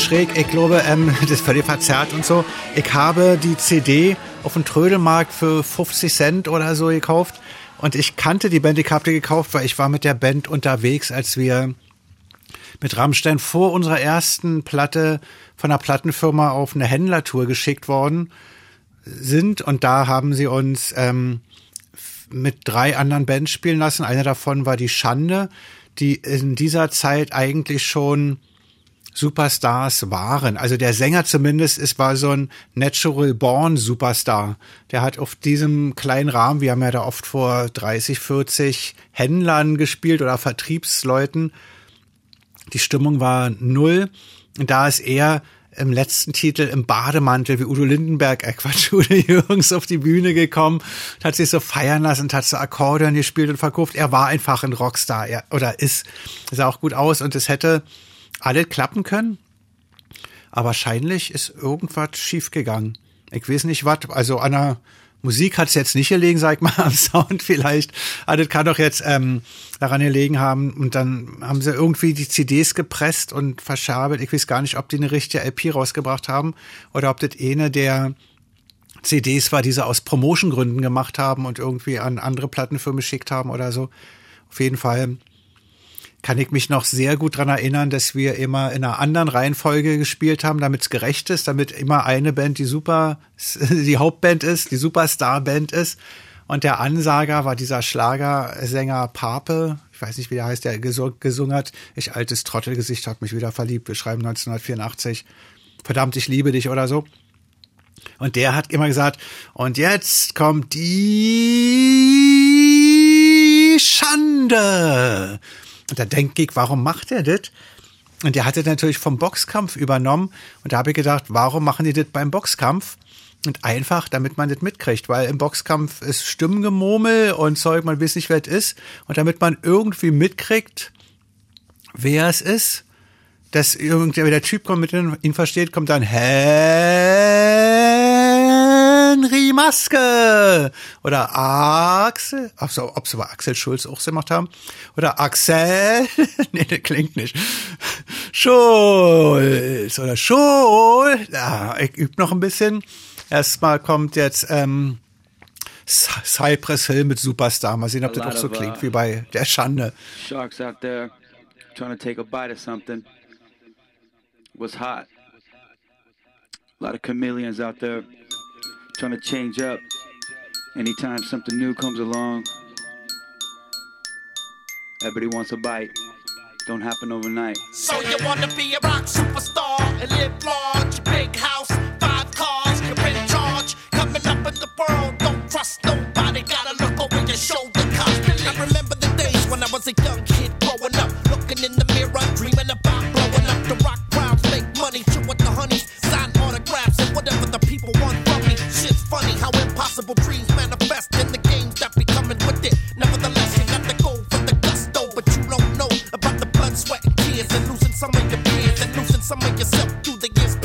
Schräg. Ich glaube, ähm, das ist völlig verzerrt und so. Ich habe die CD auf dem Trödelmarkt für 50 Cent oder so gekauft. Und ich kannte die Band, ich habe die gekauft, weil ich war mit der Band unterwegs, als wir mit Rammstein vor unserer ersten Platte von der Plattenfirma auf eine Händlertour geschickt worden sind. Und da haben sie uns ähm, mit drei anderen Bands spielen lassen. Eine davon war die Schande, die in dieser Zeit eigentlich schon Superstars waren. Also der Sänger zumindest ist war so ein Natural Born Superstar. Der hat auf diesem kleinen Rahmen, wir haben ja da oft vor 30, 40 Händlern gespielt oder Vertriebsleuten. Die Stimmung war null. Und da ist er im letzten Titel im Bademantel wie Udo Lindenberg, äh Quatsch, Udo Jürgens auf die Bühne gekommen, hat sich so feiern lassen, hat so Akkordeon gespielt und verkauft. Er war einfach ein Rockstar, er, oder ist, sah auch gut aus und es hätte alles klappen können. Aber wahrscheinlich ist irgendwas schiefgegangen. Ich weiß nicht was, also an der Musik hat es jetzt nicht gelegen, sag ich mal, am Sound vielleicht. Aber das kann doch jetzt ähm, daran gelegen haben. Und dann haben sie irgendwie die CDs gepresst und verschabelt. Ich weiß gar nicht, ob die eine richtige LP rausgebracht haben oder ob das eine der CDs war, die sie aus Promotion-Gründen gemacht haben und irgendwie an andere Plattenfirmen geschickt haben oder so. Auf jeden Fall kann ich mich noch sehr gut dran erinnern, dass wir immer in einer anderen Reihenfolge gespielt haben, damit es gerecht ist, damit immer eine Band die Super, die Hauptband ist, die Superstar-Band ist. Und der Ansager war dieser Schlagersänger Pape, ich weiß nicht, wie der heißt, der gesu- gesungen hat. Ich altes Trottelgesicht hat mich wieder verliebt. Wir schreiben 1984. Verdammt, ich liebe dich oder so. Und der hat immer gesagt, und jetzt kommt die Schande. Und da denke ich, warum macht er das? Und der hatte natürlich vom Boxkampf übernommen. Und da habe ich gedacht, warum machen die das beim Boxkampf? Und einfach, damit man das mitkriegt, weil im Boxkampf ist Stimmengemurmel und Zeug, man weiß nicht, wer es ist. Und damit man irgendwie mitkriegt, wer es ist, dass irgendwer der Typ kommt, mit ihn versteht, kommt dann Henry Maske oder Axel, ach so, ob sie bei Axel Schulz auch gemacht haben oder Axel, nee, das klingt nicht, Schulz oder Schul, ja, ich übe noch ein bisschen. Erstmal kommt jetzt ähm, Cy- Cypress Hill mit Superstar. Mal sehen, ob das auch so klingt wie bei der Schande. Sharks out there trying to take a bite of something. Was hot. A lot of chameleons out there trying to change up. Anytime something new comes along, everybody wants a bite. Don't happen overnight. So you wanna be a rock superstar and live large, big house, five cars, you're in charge. Coming up in the world, don't trust nobody, gotta look over your shoulder constantly. I remember the days when I was a young kid impossible dreams manifest in the games that be coming with it. Nevertheless, you got to go for the gusto, but you don't know about the blood, sweat, and tears, and losing some of your peers, and losing some of yourself through the years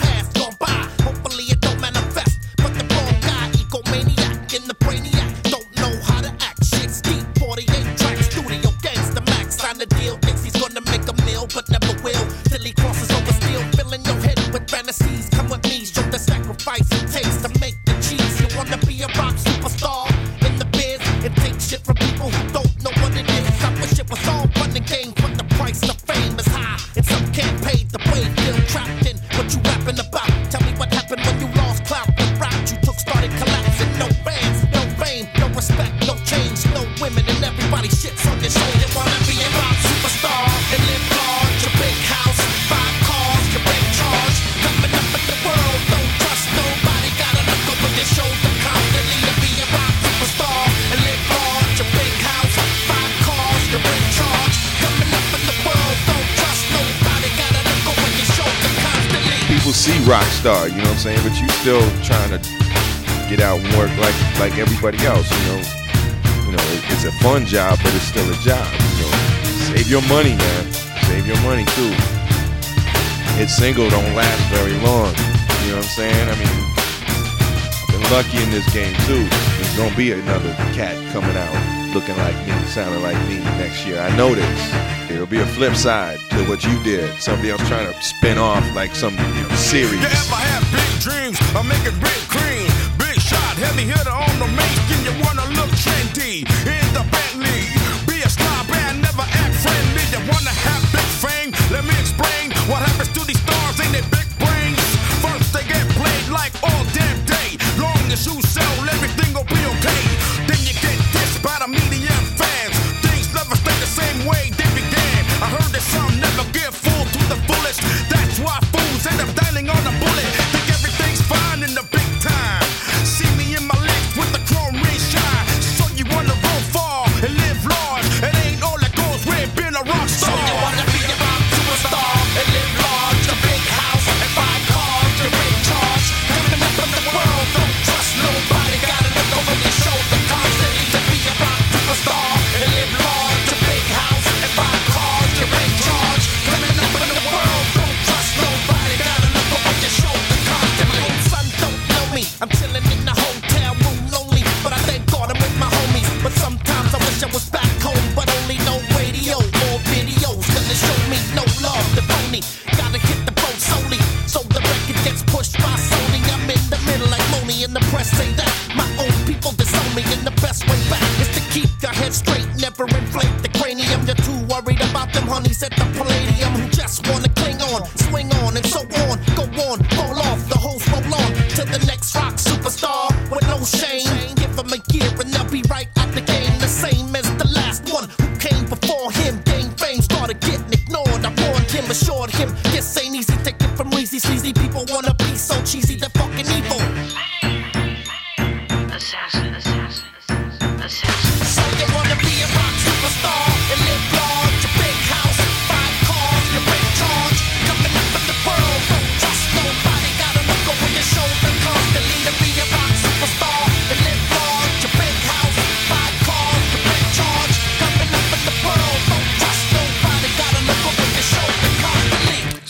star, you know what I'm saying? But you still trying to get out and work like like everybody else, you know. You know, it, it's a fun job, but it's still a job. You know, save your money, man. Save your money too. Hit single don't last very long. You know what I'm saying? I mean, I've been lucky in this game too. There's gonna be another cat coming out looking like me, sounding like me next year. I know this. There'll be a flip side to what you did. Somebody else trying to spin off like some series. You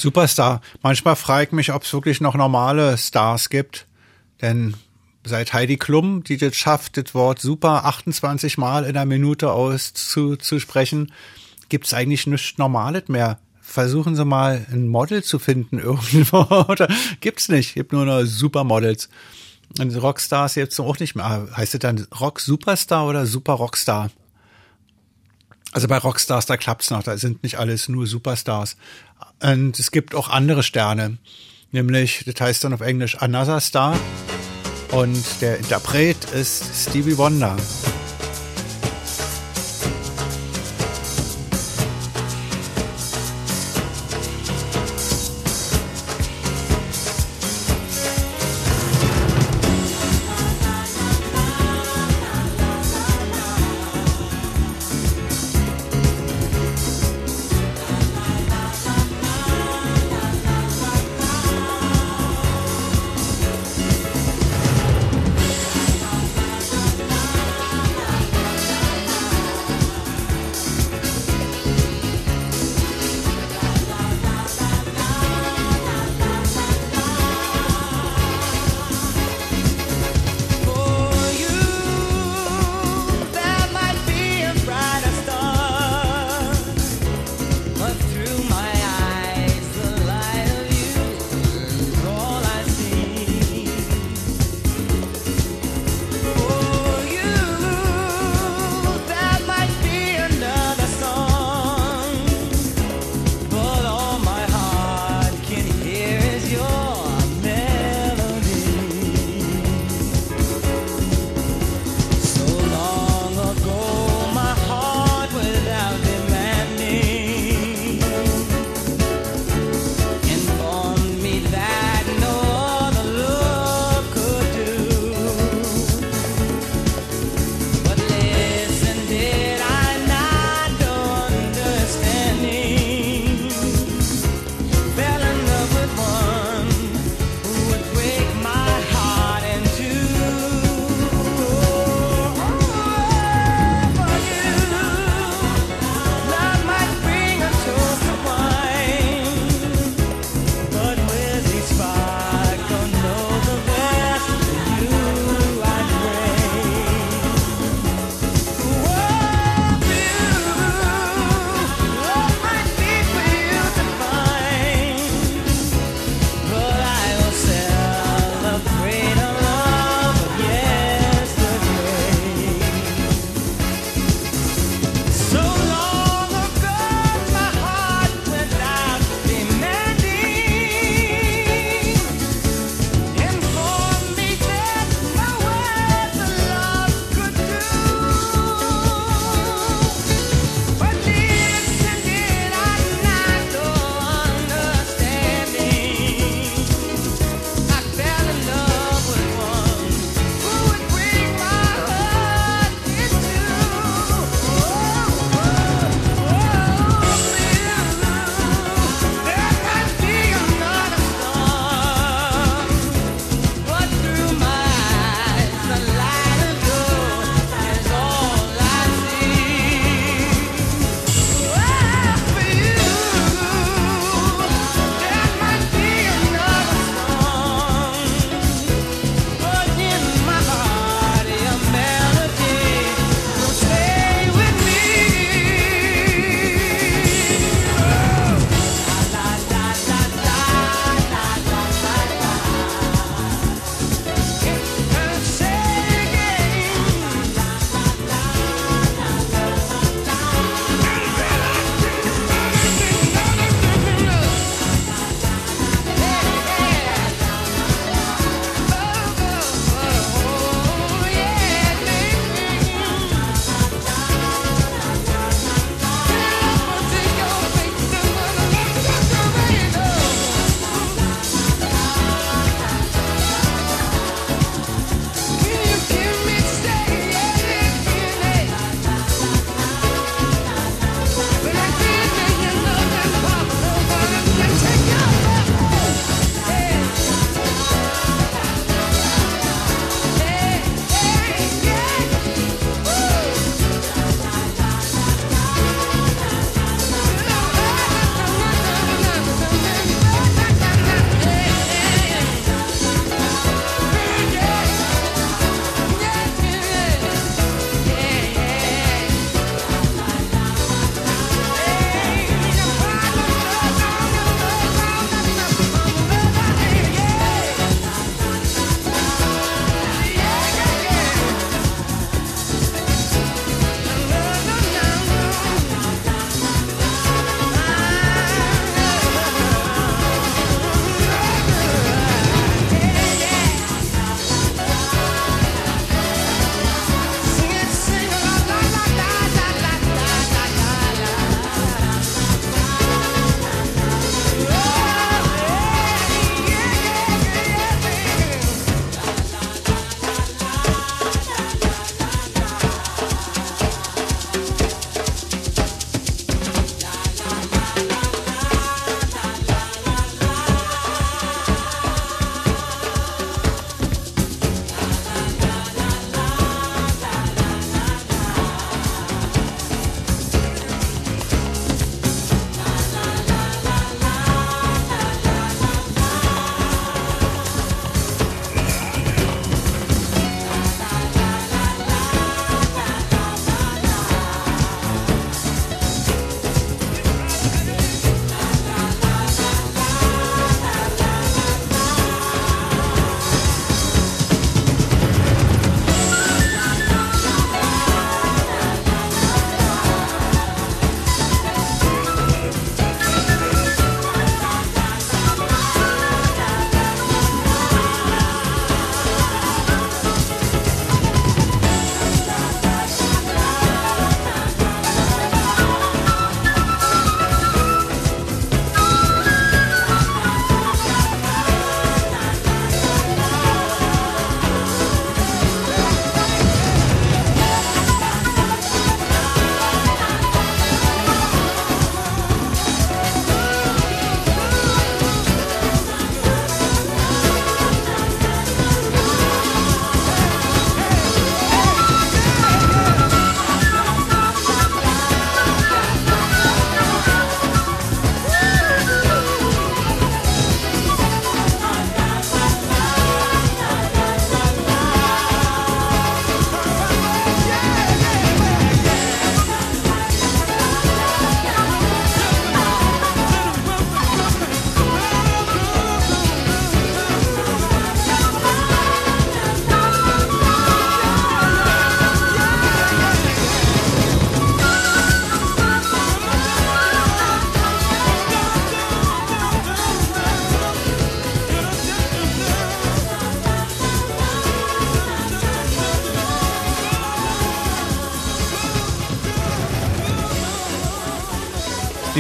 Superstar. Manchmal frage ich mich, ob es wirklich noch normale Stars gibt. Denn seit Heidi Klum, die das schafft, das Wort super 28 Mal in einer Minute auszusprechen, gibt es eigentlich nichts Normales mehr. Versuchen Sie mal ein Model zu finden irgendwo. Oder gibt's nicht. Gibt nur noch Supermodels. Und Rockstars jetzt auch nicht mehr. Heißt es dann Rock Superstar oder Super Rockstar? Also bei Rockstars, da klappt's noch, da sind nicht alles nur Superstars. Und es gibt auch andere Sterne, nämlich, das heißt dann auf Englisch Another Star und der Interpret ist Stevie Wonder.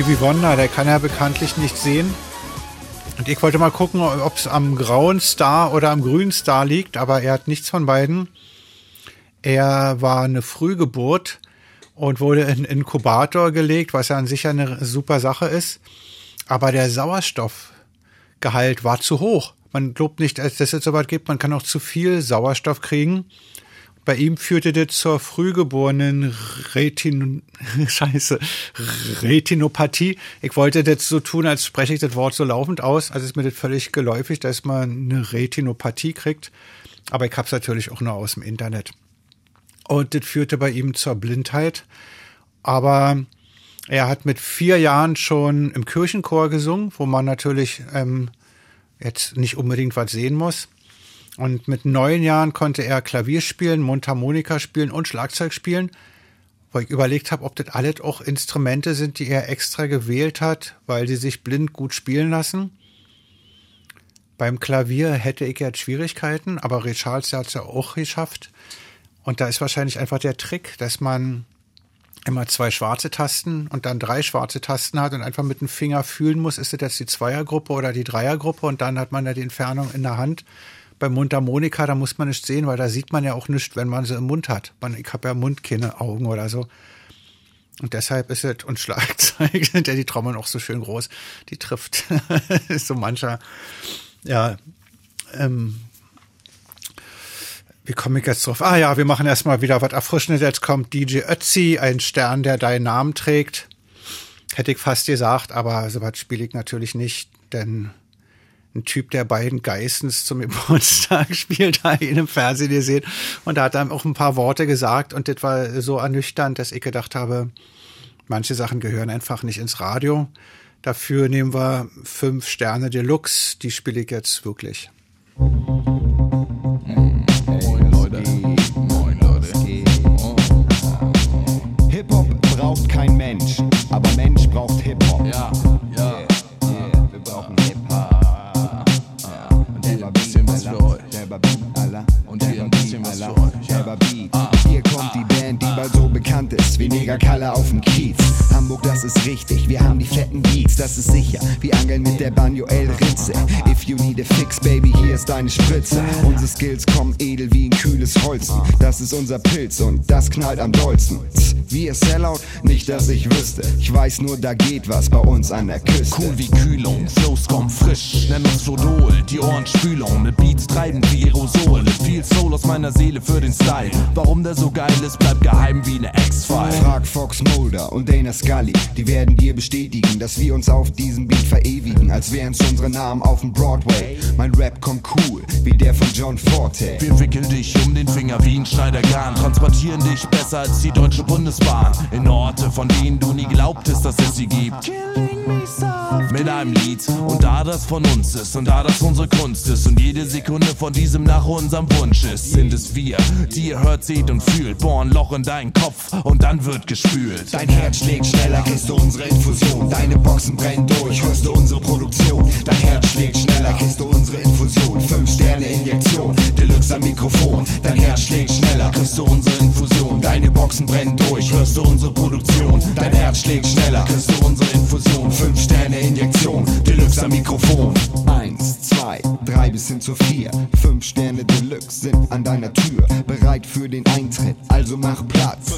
Stevie Wonder, der kann ja bekanntlich nicht sehen. Und ich wollte mal gucken, ob es am grauen Star oder am grünen Star liegt, aber er hat nichts von beiden. Er war eine Frühgeburt und wurde in Inkubator gelegt, was ja an sich eine super Sache ist. Aber der Sauerstoffgehalt war zu hoch. Man glaubt nicht, dass es so weit gibt, man kann auch zu viel Sauerstoff kriegen. Bei ihm führte das zur frühgeborenen Retin Scheiße, Retinopathie. Ich wollte das so tun, als spreche ich das Wort so laufend aus. Also ist mir das völlig geläufig, dass man eine Retinopathie kriegt. Aber ich habe es natürlich auch nur aus dem Internet. Und das führte bei ihm zur Blindheit. Aber er hat mit vier Jahren schon im Kirchenchor gesungen, wo man natürlich ähm, jetzt nicht unbedingt was sehen muss. Und mit neun Jahren konnte er Klavier spielen, Mundharmonika spielen und Schlagzeug spielen, wo ich überlegt habe, ob das alles auch Instrumente sind, die er extra gewählt hat, weil sie sich blind gut spielen lassen. Beim Klavier hätte ich jetzt Schwierigkeiten, aber Ray Charles hat es ja auch geschafft. Und da ist wahrscheinlich einfach der Trick, dass man immer zwei schwarze Tasten und dann drei schwarze Tasten hat und einfach mit dem Finger fühlen muss, ist das jetzt die Zweiergruppe oder die Dreiergruppe und dann hat man ja die Entfernung in der Hand beim Mundharmonika, da muss man nicht sehen, weil da sieht man ja auch nicht, wenn man sie im Mund hat. Man, ich habe ja Mund, keine Augen oder so. Und deshalb ist es, und Schlagzeug sind ja die Trommeln auch so schön groß, die trifft so mancher, ja, ähm, wie komme ich jetzt drauf? Ah ja, wir machen erstmal wieder was Erfrischendes. Jetzt kommt DJ Ötzi, ein Stern, der deinen Namen trägt. Hätte ich fast gesagt, aber sowas spiele ich natürlich nicht, denn ein Typ, der beiden Geissens zum Geburtstag spielt, da ihn im Fernsehen gesehen. Und da hat er auch ein paar Worte gesagt und das war so ernüchternd, dass ich gedacht habe, manche Sachen gehören einfach nicht ins Radio. Dafür nehmen wir fünf Sterne Deluxe, die spiele ich jetzt wirklich. Selber Beat. Hier kommt die Band, die bald so bekannt ist wie Negerkalle auf dem Kiez. Hamburg, das ist richtig, wir haben die fetten Beats, das ist sicher. Wie Angeln mit der Banjo El Ritze. If you need a fix, baby, hier ist deine Spritze. Unsere Skills kommen edel wie ein kühles Holzen. Das ist unser Pilz und das knallt am dollsten. Tsk, Wir Sellout, nicht dass ich wüsste. Ich weiß nur, da geht was bei uns an der Küste. Cool wie Kühlung, Flows kommen frisch, nenn uns Fodol, die Ohrenspülung, mit Beats treiben wie Aerosole, viel Soul aus meiner Seele für den Style. Warum der so geil ist, bleibt geheim wie eine X-File. Frag Fox Mulder und Dana Scully, die werden dir bestätigen, dass wir uns auf diesem Beat verewigen, als wären's unsere Namen auf dem Broadway. Mein Rap kommt cool, wie der von John Forte. Wir wickeln dich um den Finger wie ein Schneidergarn, transportieren dich besser als die Deutsche Bundesbahn. In Orte, von denen du nie glaubtest, dass es sie gibt. Mit einem Lied. Und da das von uns ist und da das unsere Kunst ist und jede Sekunde von diesem nach unserem Wunsch ist, sind es wir, die ihr hört, seht und fühlt. Bohren Loch in deinen Kopf und dann wird gespült. Dein Herz schlägt schneller, kriegst du unsere Infusion. Deine Boxen brennen durch, hörst du unsere Produktion. Dein Herz schlägt schneller, kriegst du unsere Infusion. Fünf Sterne Injektion, Deluxe am Mikrofon. Dein Herz schlägt schneller, kriegst du unsere Infusion. Deine Boxen brennen durch, hörst du unsere Produktion. Dein Herz schlägt schneller, kriegst du unsere Infusion. Fünf Sterne Injektion, Deluxe am Mikrofon. Eins, zwei, drei bis hin zu vier. Fünf Sterne Deluxe sind an deiner Tür, bereit für den Eintritt. Also mach Platz.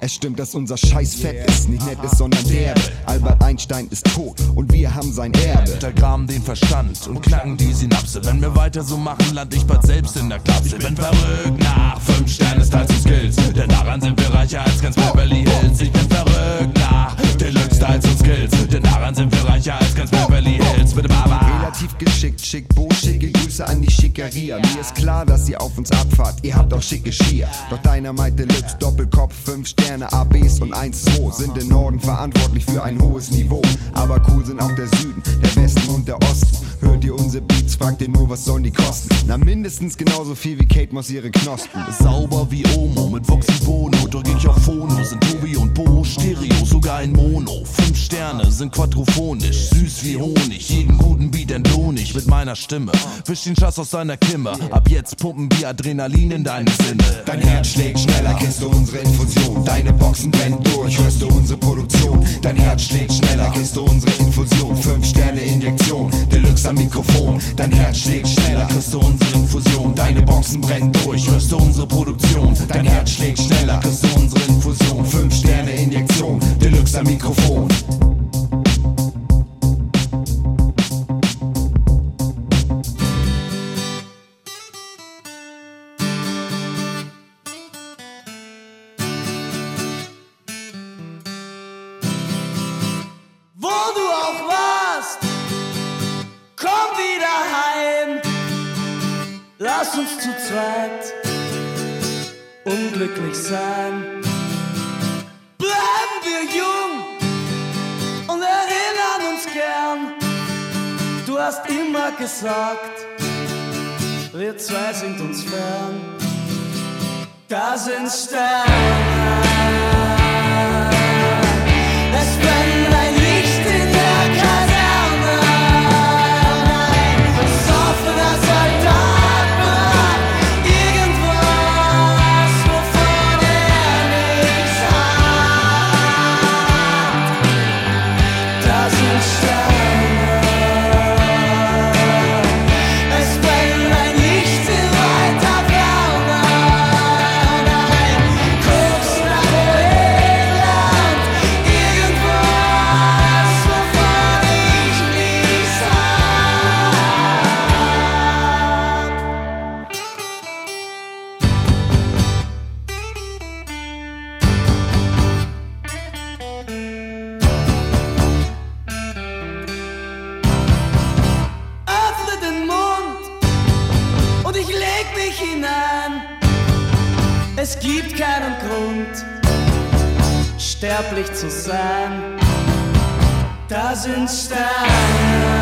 Es stimmt, dass unser Scheiß fett ist, nicht nett ist, sondern derbe. Albert Einstein ist tot und wir haben sein Erbe. Untergraben den Verstand und knacken die Synapse. Wenn wir weiter so machen, land ich bald selbst in der Klapse. Ich bin verrückt nach fünf Sterne Styles und Skills. Denn daran sind wir reicher als ganz Beverly Hills. Ich bin verrückt nach Deluxe Styles und Skills. Denn daran sind wir reicher als ganz Beverly Hills. Bitte Baba. Relativ geschickt, schick, Bo, schicke Grüße an die Schickeria. Mir ist klar, dass ihr auf uns abfahrt, ihr habt auch schicke Skier. Doch Dynamite Deluxe, Doppelkopf, 5 Sterne, ABs und 1-2 sind im Norden verantwortlich für ein hohes Niveau. Aber cool sind auch der Süden, der Westen und der Osten. Ihr unsere Beats, fragt ihr nur, was sollen die kosten? Na, mindestens genauso viel wie Kate Moss ihre Knospen. Sauber wie Omo mit Vox und Bono. Drück ich auf Phono, sind Tobi und Bo. Stereo, sogar in Mono. Fünf Sterne sind quadrophonisch. Süß wie Honig. Jeden guten Beat entlohn ich mit meiner Stimme. Wisch den Schatz aus deiner Kimme. Ab jetzt pumpen wir Adrenalin in deine Sinne. Dein Herz schlägt schneller, kennst du unsere Infusion. Deine Boxen brennen durch, hörst du unsere Produktion. Dein Herz schlägt schneller, kriegst du unsere Infusion. Fünf Sterne Injektion, Deluxe am Mikrofon. Dein Herz schlägt schneller, kriegst du unsere Infusion. Deine Boxen brennen durch, hörst du unsere Produktion. Dein Herz schlägt schneller, kriegst du unsere Infusion. Fünf Sterne Injektion, Deluxe am Mikrofon. Unglücklich sein. Bleiben wir jung und erinnern uns gern. Du hast immer gesagt, wir zwei sind uns fern. Da sind Sterne. Es sterblich zu sein. Da sind Sterne.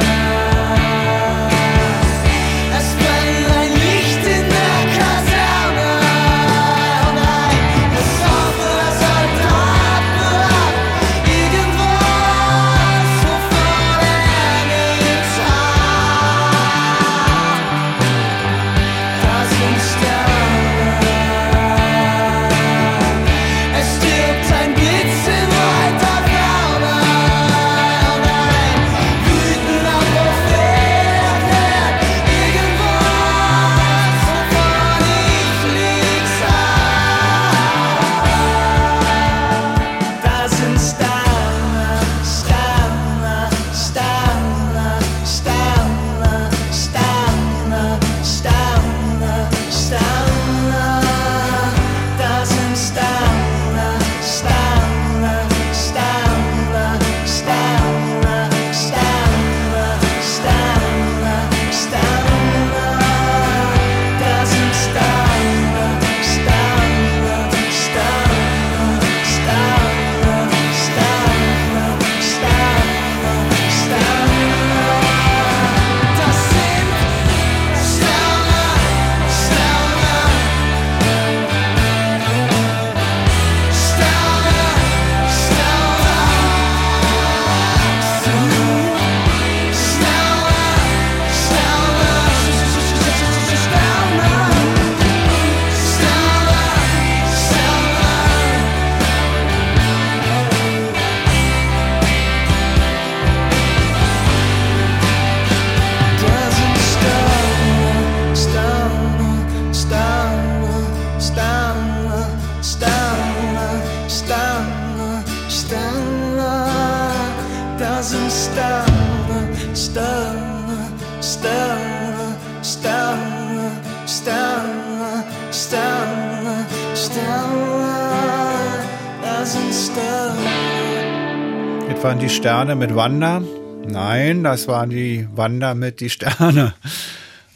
Sterne mit Wanda. Nein, das waren die Wanda mit die Sterne.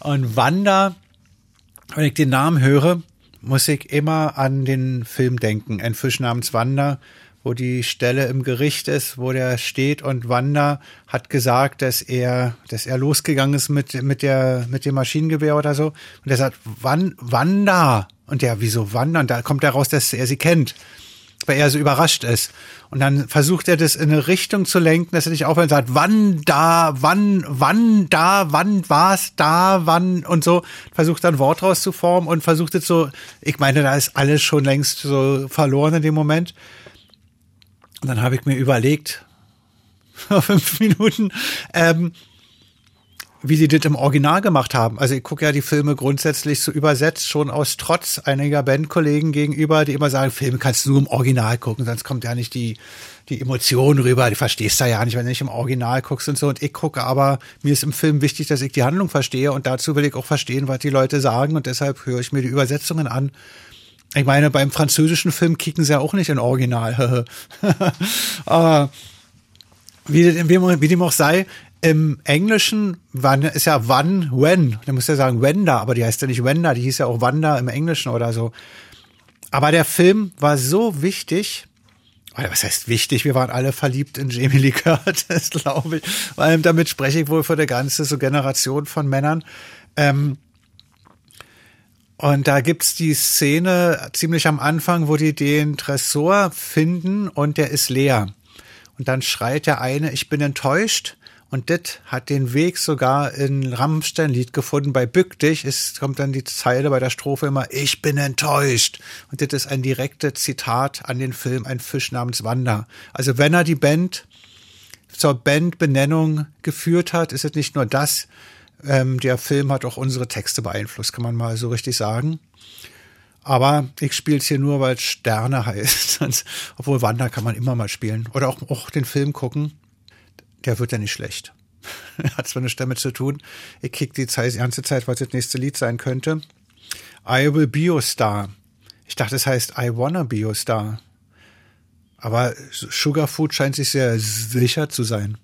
Und Wanda, wenn ich den Namen höre, muss ich immer an den Film denken. Ein Fisch namens Wanda, wo die Stelle im Gericht ist, wo der steht und Wanda hat gesagt, dass er, dass er losgegangen ist mit, mit der, mit dem Maschinengewehr oder so. Und er sagt, Wan, Wanda. Und der, wieso Wanda? Und da kommt heraus, dass er sie kennt weil er so überrascht ist. Und dann versucht er das in eine Richtung zu lenken, dass er nicht aufhört und sagt, wann da, wann, wann da, wann war's da, wann und so. Versucht dann Wort rauszuformen und versucht es so, ich meine, da ist alles schon längst so verloren in dem Moment. Und dann habe ich mir überlegt, fünf Minuten, ähm, wie sie das im Original gemacht haben. Also ich gucke ja die Filme grundsätzlich so übersetzt, schon aus Trotz einiger Bandkollegen gegenüber, die immer sagen, Filme kannst du nur im Original gucken, sonst kommt ja nicht die, die Emotion rüber, die verstehst du ja nicht, wenn du nicht im Original guckst und so. Und ich gucke aber, mir ist im Film wichtig, dass ich die Handlung verstehe und dazu will ich auch verstehen, was die Leute sagen und deshalb höre ich mir die Übersetzungen an. Ich meine, beim französischen Film kicken sie ja auch nicht in Original. aber wie, dem- wie, wie dem auch sei, im Englischen wann, ist ja wann, when. Da muss ja sagen Wenda, aber die heißt ja nicht Wenda, die hieß ja auch Wanda im Englischen oder so. Aber der Film war so wichtig, oder was heißt wichtig? Wir waren alle verliebt in Jamie Lee Curtis, glaube ich. Weil damit spreche ich wohl für eine ganze so Generation von Männern. Ähm, und da gibt's die Szene ziemlich am Anfang, wo die den Tresor finden und der ist leer. Und dann schreit der eine, ich bin enttäuscht. Und das hat den Weg sogar in Rammstein-Lied gefunden. Bei Bück dich ist, kommt dann die Zeile bei der Strophe immer, ich bin enttäuscht. Und das ist ein direktes Zitat an den Film Ein Fisch namens Wanda. Also wenn er die Band zur Bandbenennung geführt hat, ist es nicht nur das, ähm, der Film hat auch unsere Texte beeinflusst, kann man mal so richtig sagen. Aber ich spiele es hier nur, weil es Sterne heißt. Obwohl Wanda kann man immer mal spielen. Oder auch, auch den Film gucken. Der wird ja nicht schlecht. Hat zwar nichts damit zu tun. Ich kick die ganze Zeit, was das nächste Lied sein könnte. I will be your star. Ich dachte, es heißt I wanna be your star. Aber Sugar Food scheint sich sehr sicher zu sein.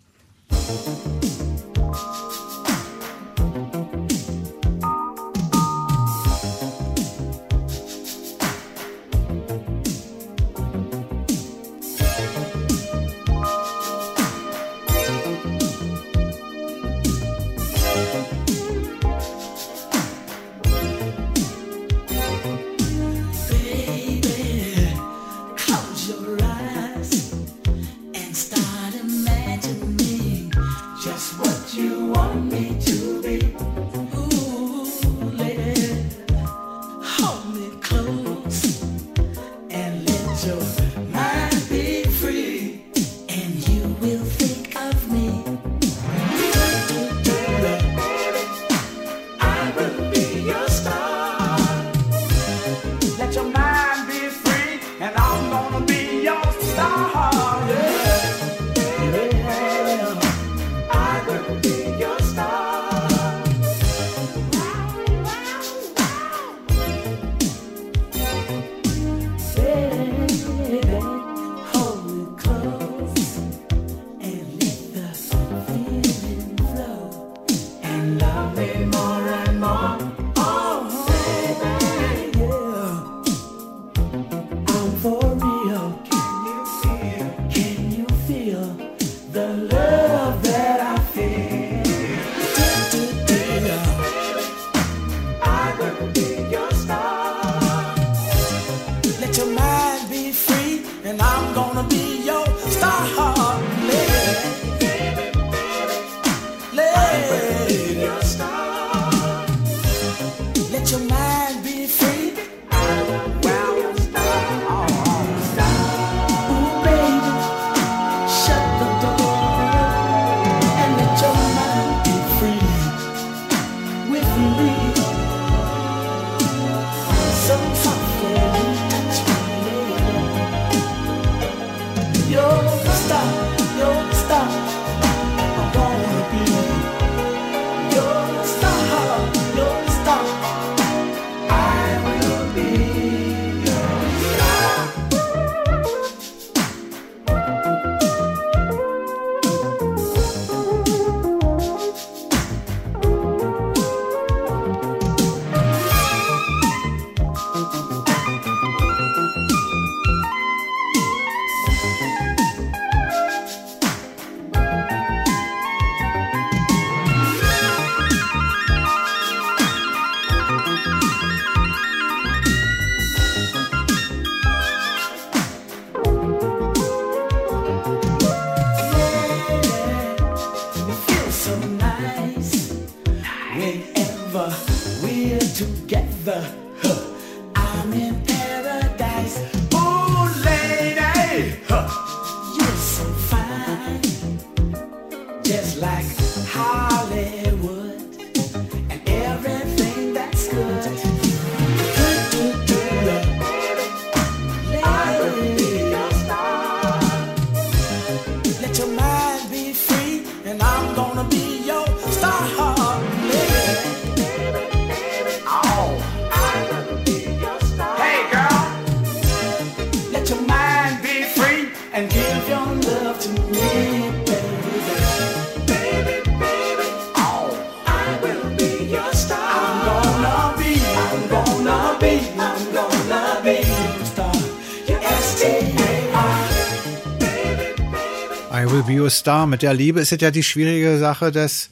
I will be your star. Mit der Liebe ist es ja die schwierige Sache, dass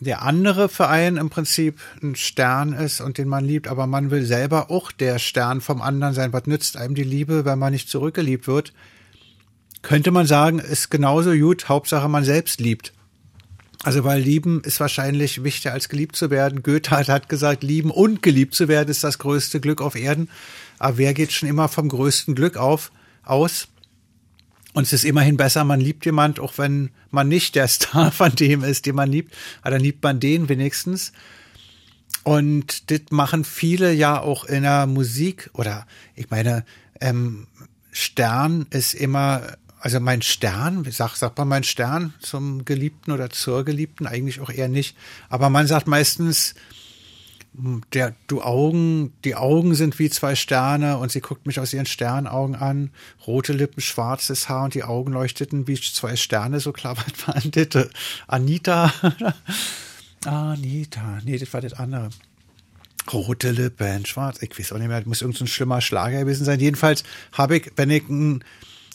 der andere Verein im Prinzip ein Stern ist und den man liebt, aber man will selber auch der Stern vom anderen sein. Was nützt einem die Liebe, wenn man nicht zurückgeliebt wird? Könnte man sagen, ist genauso gut, Hauptsache man selbst liebt. Also weil lieben ist wahrscheinlich wichtiger als geliebt zu werden. Goethe hat gesagt, lieben und geliebt zu werden ist das größte Glück auf Erden. Aber wer geht schon immer vom größten Glück auf, aus? Und es ist immerhin besser, man liebt jemand, auch wenn man nicht der Star von dem ist, den man liebt. Aber dann liebt man den wenigstens. Und das machen viele ja auch in der Musik. Oder ich meine, ähm, Stern ist immer, also mein Stern, sagt, sagt man mein Stern zum Geliebten oder zur Geliebten? Eigentlich auch eher nicht. Aber man sagt meistens, der, du Augen, die Augen sind wie zwei Sterne und sie guckt mich aus ihren Sternaugen an. Rote Lippen, schwarzes Haar und die Augen leuchteten wie zwei Sterne, so klar was war das? Anita. Anita. Nee, das war das andere. Rote Lippen, schwarz. Ich weiß auch nicht mehr, das muss irgendein so schlimmer Schlager gewesen sein. Jedenfalls habe ich, wenn ich ein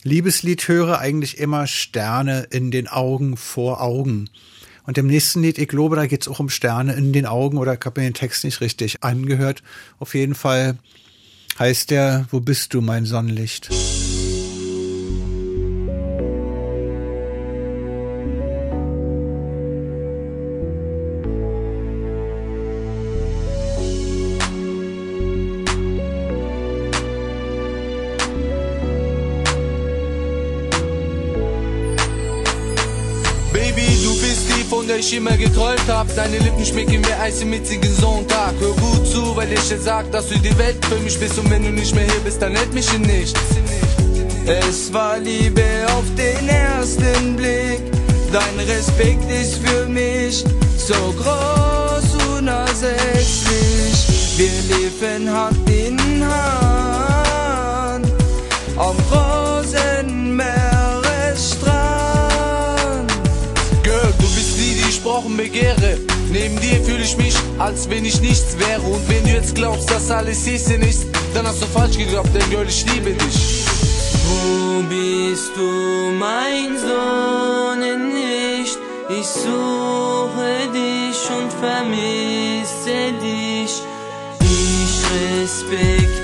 Liebeslied höre, eigentlich immer Sterne in den Augen vor Augen. Und im nächsten Lied, ich glaube, da geht es auch um Sterne in den Augen oder ich habe mir den Text nicht richtig angehört. Auf jeden Fall heißt der, wo bist du, mein Sonnenlicht? Bist die, von der ich immer geträumt hab. Deine Lippen schmecken wie Eis im mitzigen Sonntag. Hör gut zu, weil ich dir sag, dass du die Welt für mich bist. Und wenn du nicht mehr hier bist, dann hält mich hier nicht. Es war Liebe auf den ersten Blick. Dein Respekt ist für mich so groß, unersättlich. Wir liefen Hand in Hand am Rosenmeeresstrand. Brauchen begehre. Neben dir fühle ich mich, als wenn ich nichts wäre. Und wenn du jetzt glaubst, dass alles Häschen ist, dann hast du falsch geglaubt, denn Girl, ich liebe dich. Wo bist du, mein Sonnenlicht? Ich suche dich und vermisse dich. Ich respektiere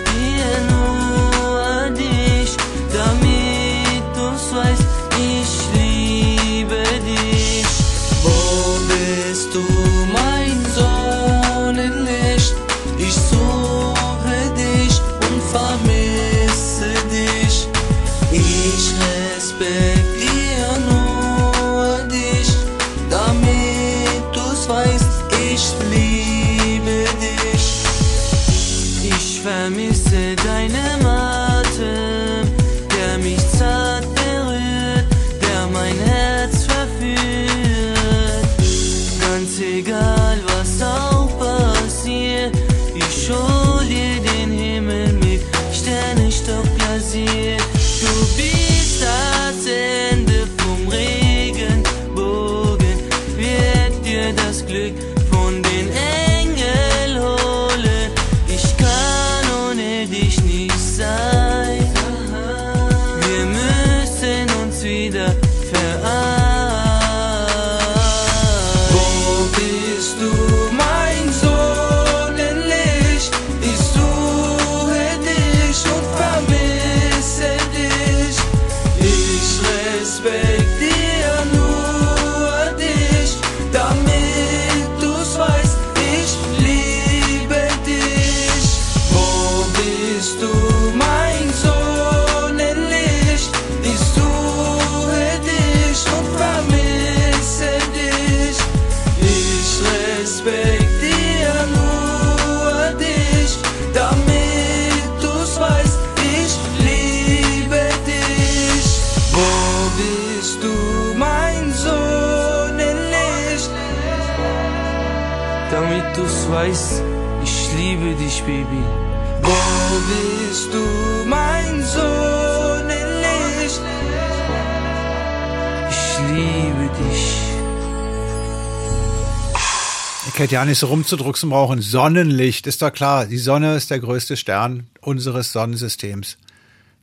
hätte ja nicht so rumzudrucksen brauchen. Sonnenlicht, ist doch klar. Die Sonne ist der größte Stern unseres Sonnensystems.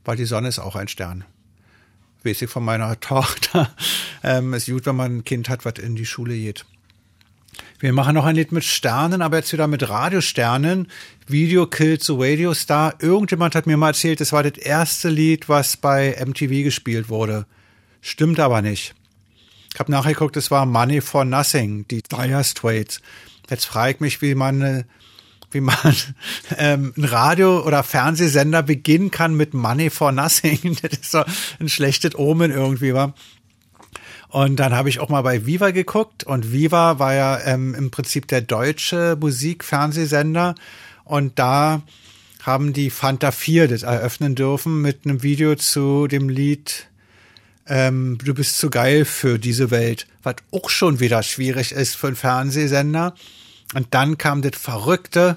weil die Sonne ist auch ein Stern. Weiß ich von meiner Tochter. Ähm, ist gut, wenn man ein Kind hat, was in die Schule geht. Wir machen noch ein Lied mit Sternen, aber jetzt wieder mit Radiosternen. Video Kills the Radio Star. Irgendjemand hat mir mal erzählt, das war das erste Lied, was bei MTV gespielt wurde. Stimmt aber nicht. Ich habe nachgeguckt, es war Money for Nothing, die Dire Straits. Jetzt frage ich mich, wie man, äh, wie man ähm, ein Radio- oder Fernsehsender beginnen kann mit Money for Nothing. Das ist so ein schlechtes Omen irgendwie, war. Und dann habe ich auch mal bei Viva geguckt und Viva war ja ähm, im Prinzip der deutsche Musikfernsehsender und da haben die Fanta 4 das eröffnen dürfen mit einem Video zu dem Lied ähm, Du bist zu geil für diese Welt, was auch schon wieder schwierig ist für einen Fernsehsender. Und dann kam das Verrückte,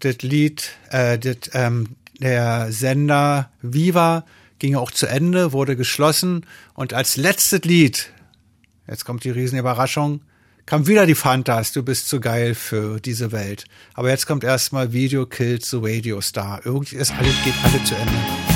das Lied, äh, das, ähm, der Sender Viva ging auch zu Ende, wurde geschlossen und als letztes Lied, jetzt kommt die Riesenüberraschung, kam wieder die Fantas, du bist zu geil für diese Welt. Aber jetzt kommt erstmal Video Kills the Radio Star. Irgendwie ist alles, geht alle zu Ende.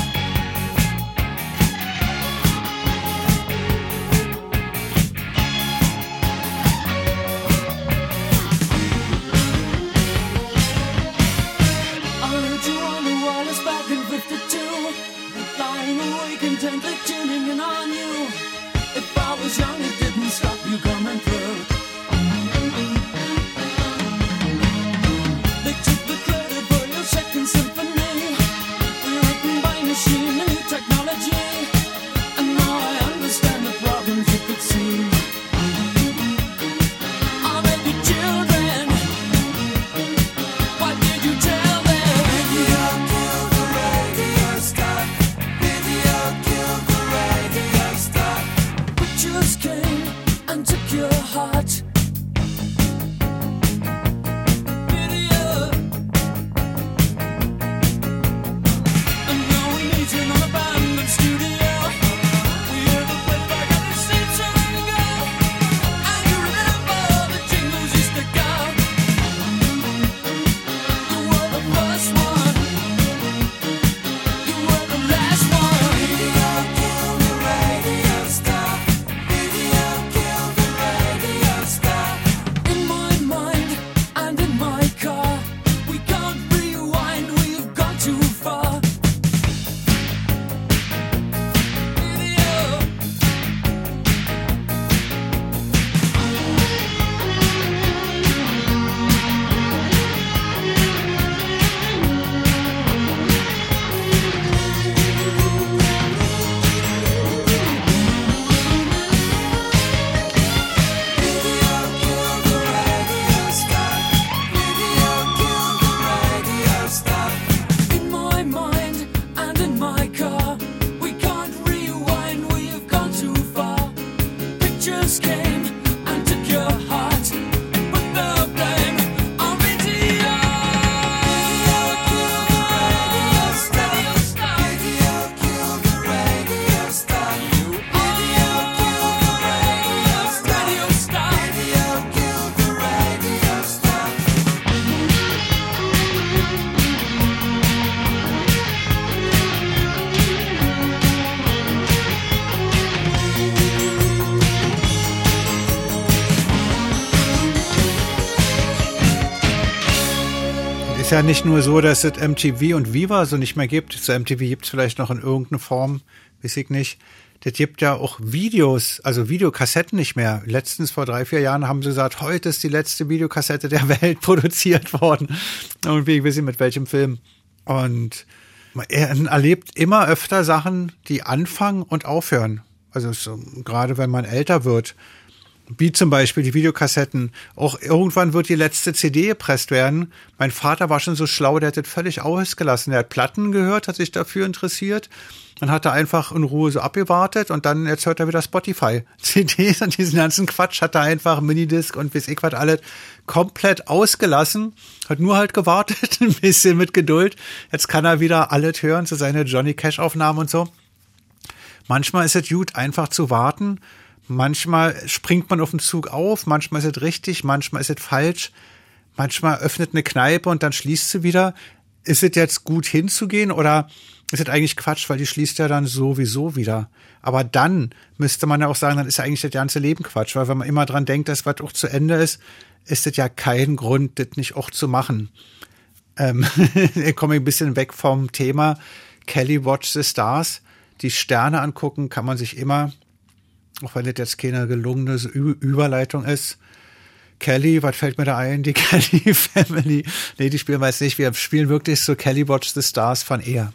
Ja nicht nur so, dass es MTV und Viva so nicht mehr gibt. So MTV gibt es vielleicht noch in irgendeiner Form, weiß ich nicht. Das gibt ja auch Videos, also Videokassetten nicht mehr. Letztens vor drei, vier Jahren haben sie gesagt, heute ist die letzte Videokassette der Welt produziert worden. Irgendwie, ich weiß nicht mit welchem Film. Und er erlebt immer öfter Sachen, die anfangen und aufhören. Also so, gerade wenn man älter wird. Wie zum Beispiel die Videokassetten. Auch irgendwann wird die letzte CD gepresst werden. Mein Vater war schon so schlau, der hat das völlig ausgelassen. Der hat Platten gehört, hat sich dafür interessiert. Dann hat er einfach in Ruhe so abgewartet und dann jetzt hört er wieder Spotify. CDs und diesen ganzen Quatsch hat er einfach Minidisc und bis ich was alles komplett ausgelassen. Hat nur halt gewartet, ein bisschen mit Geduld. Jetzt kann er wieder alles hören zu seine Johnny Cash Aufnahmen und so. Manchmal ist es gut, einfach zu warten. Manchmal springt man auf den Zug auf, manchmal ist es richtig, manchmal ist es falsch. Manchmal öffnet eine Kneipe und dann schließt sie wieder. ist es jetzt gut hinzugehen oder ist es eigentlich Quatsch, weil die schließt ja dann sowieso wieder. Aber dann müsste man ja auch sagen, dann ist ja eigentlich das ganze Leben Quatsch, weil wenn man immer dran denkt, dass was auch zu Ende ist, ist das ja kein Grund, das nicht auch zu machen. Ähm, ich komme ein bisschen weg vom Thema Kelly Watch the Stars. Die Sterne angucken kann man sich immer, auch wenn das jetzt keine gelungene Überleitung ist. Kelly, was fällt mir da ein? Die Kelly Family. Nee, die spielen wir jetzt nicht. Wir spielen wirklich so Kelly Watch the Stars von eher.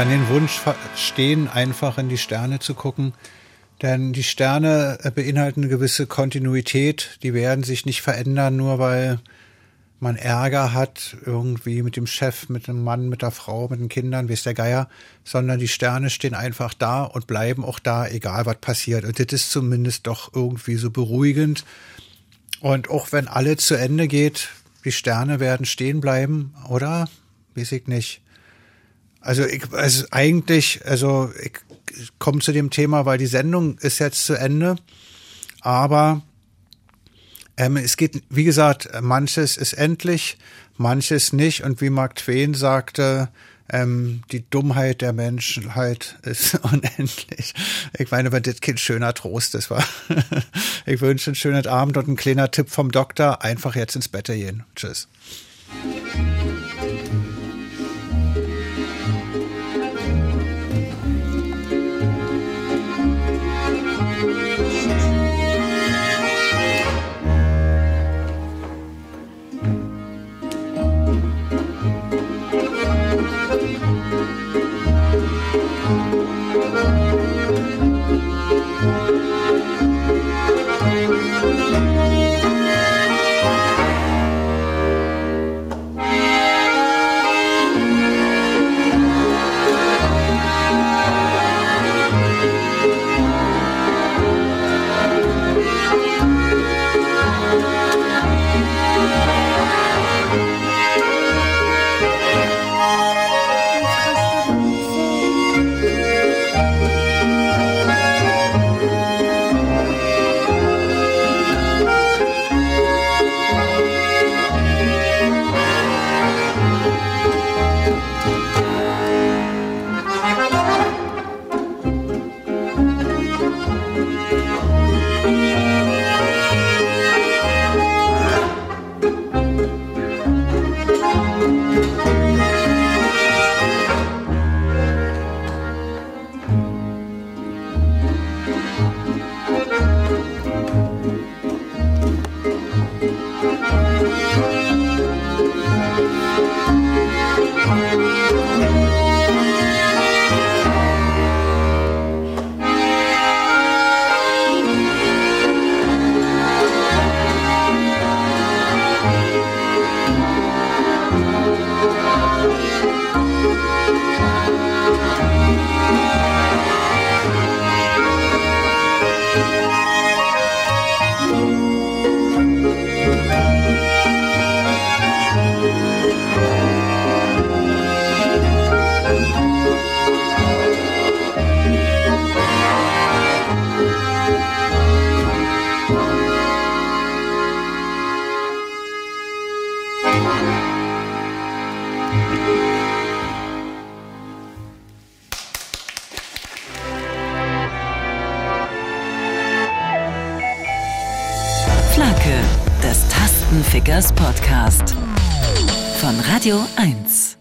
Kann den Wunsch verstehen, einfach in die Sterne zu gucken. Denn die Sterne äh, beinhalten eine gewisse Kontinuität. Die werden sich nicht verändern, nur weil man Ärger hat, irgendwie mit dem Chef, mit dem Mann, mit der Frau, mit den Kindern, wie ist der Geier, sondern die Sterne stehen einfach da und bleiben auch da, egal was passiert. Und das ist zumindest doch irgendwie so beruhigend. Und auch wenn alle zu Ende geht, die Sterne werden stehen bleiben, oder? Weiß ich nicht. Also ich, also eigentlich, also ich komme zu dem Thema, weil die Sendung ist jetzt zu Ende, aber ähm, es geht, wie gesagt, manches ist endlich, manches nicht und wie Mark Twain sagte, Ähm, die Dummheit der Menschen halt ist unendlich. Ich meine, wenn das Kind schöner Trost ist, war. ich wünsche einen schönen Abend und ein kleiner Tipp vom Doktor. Einfach jetzt ins Bett gehen. Tschüss. Podcast. Von Radio 1.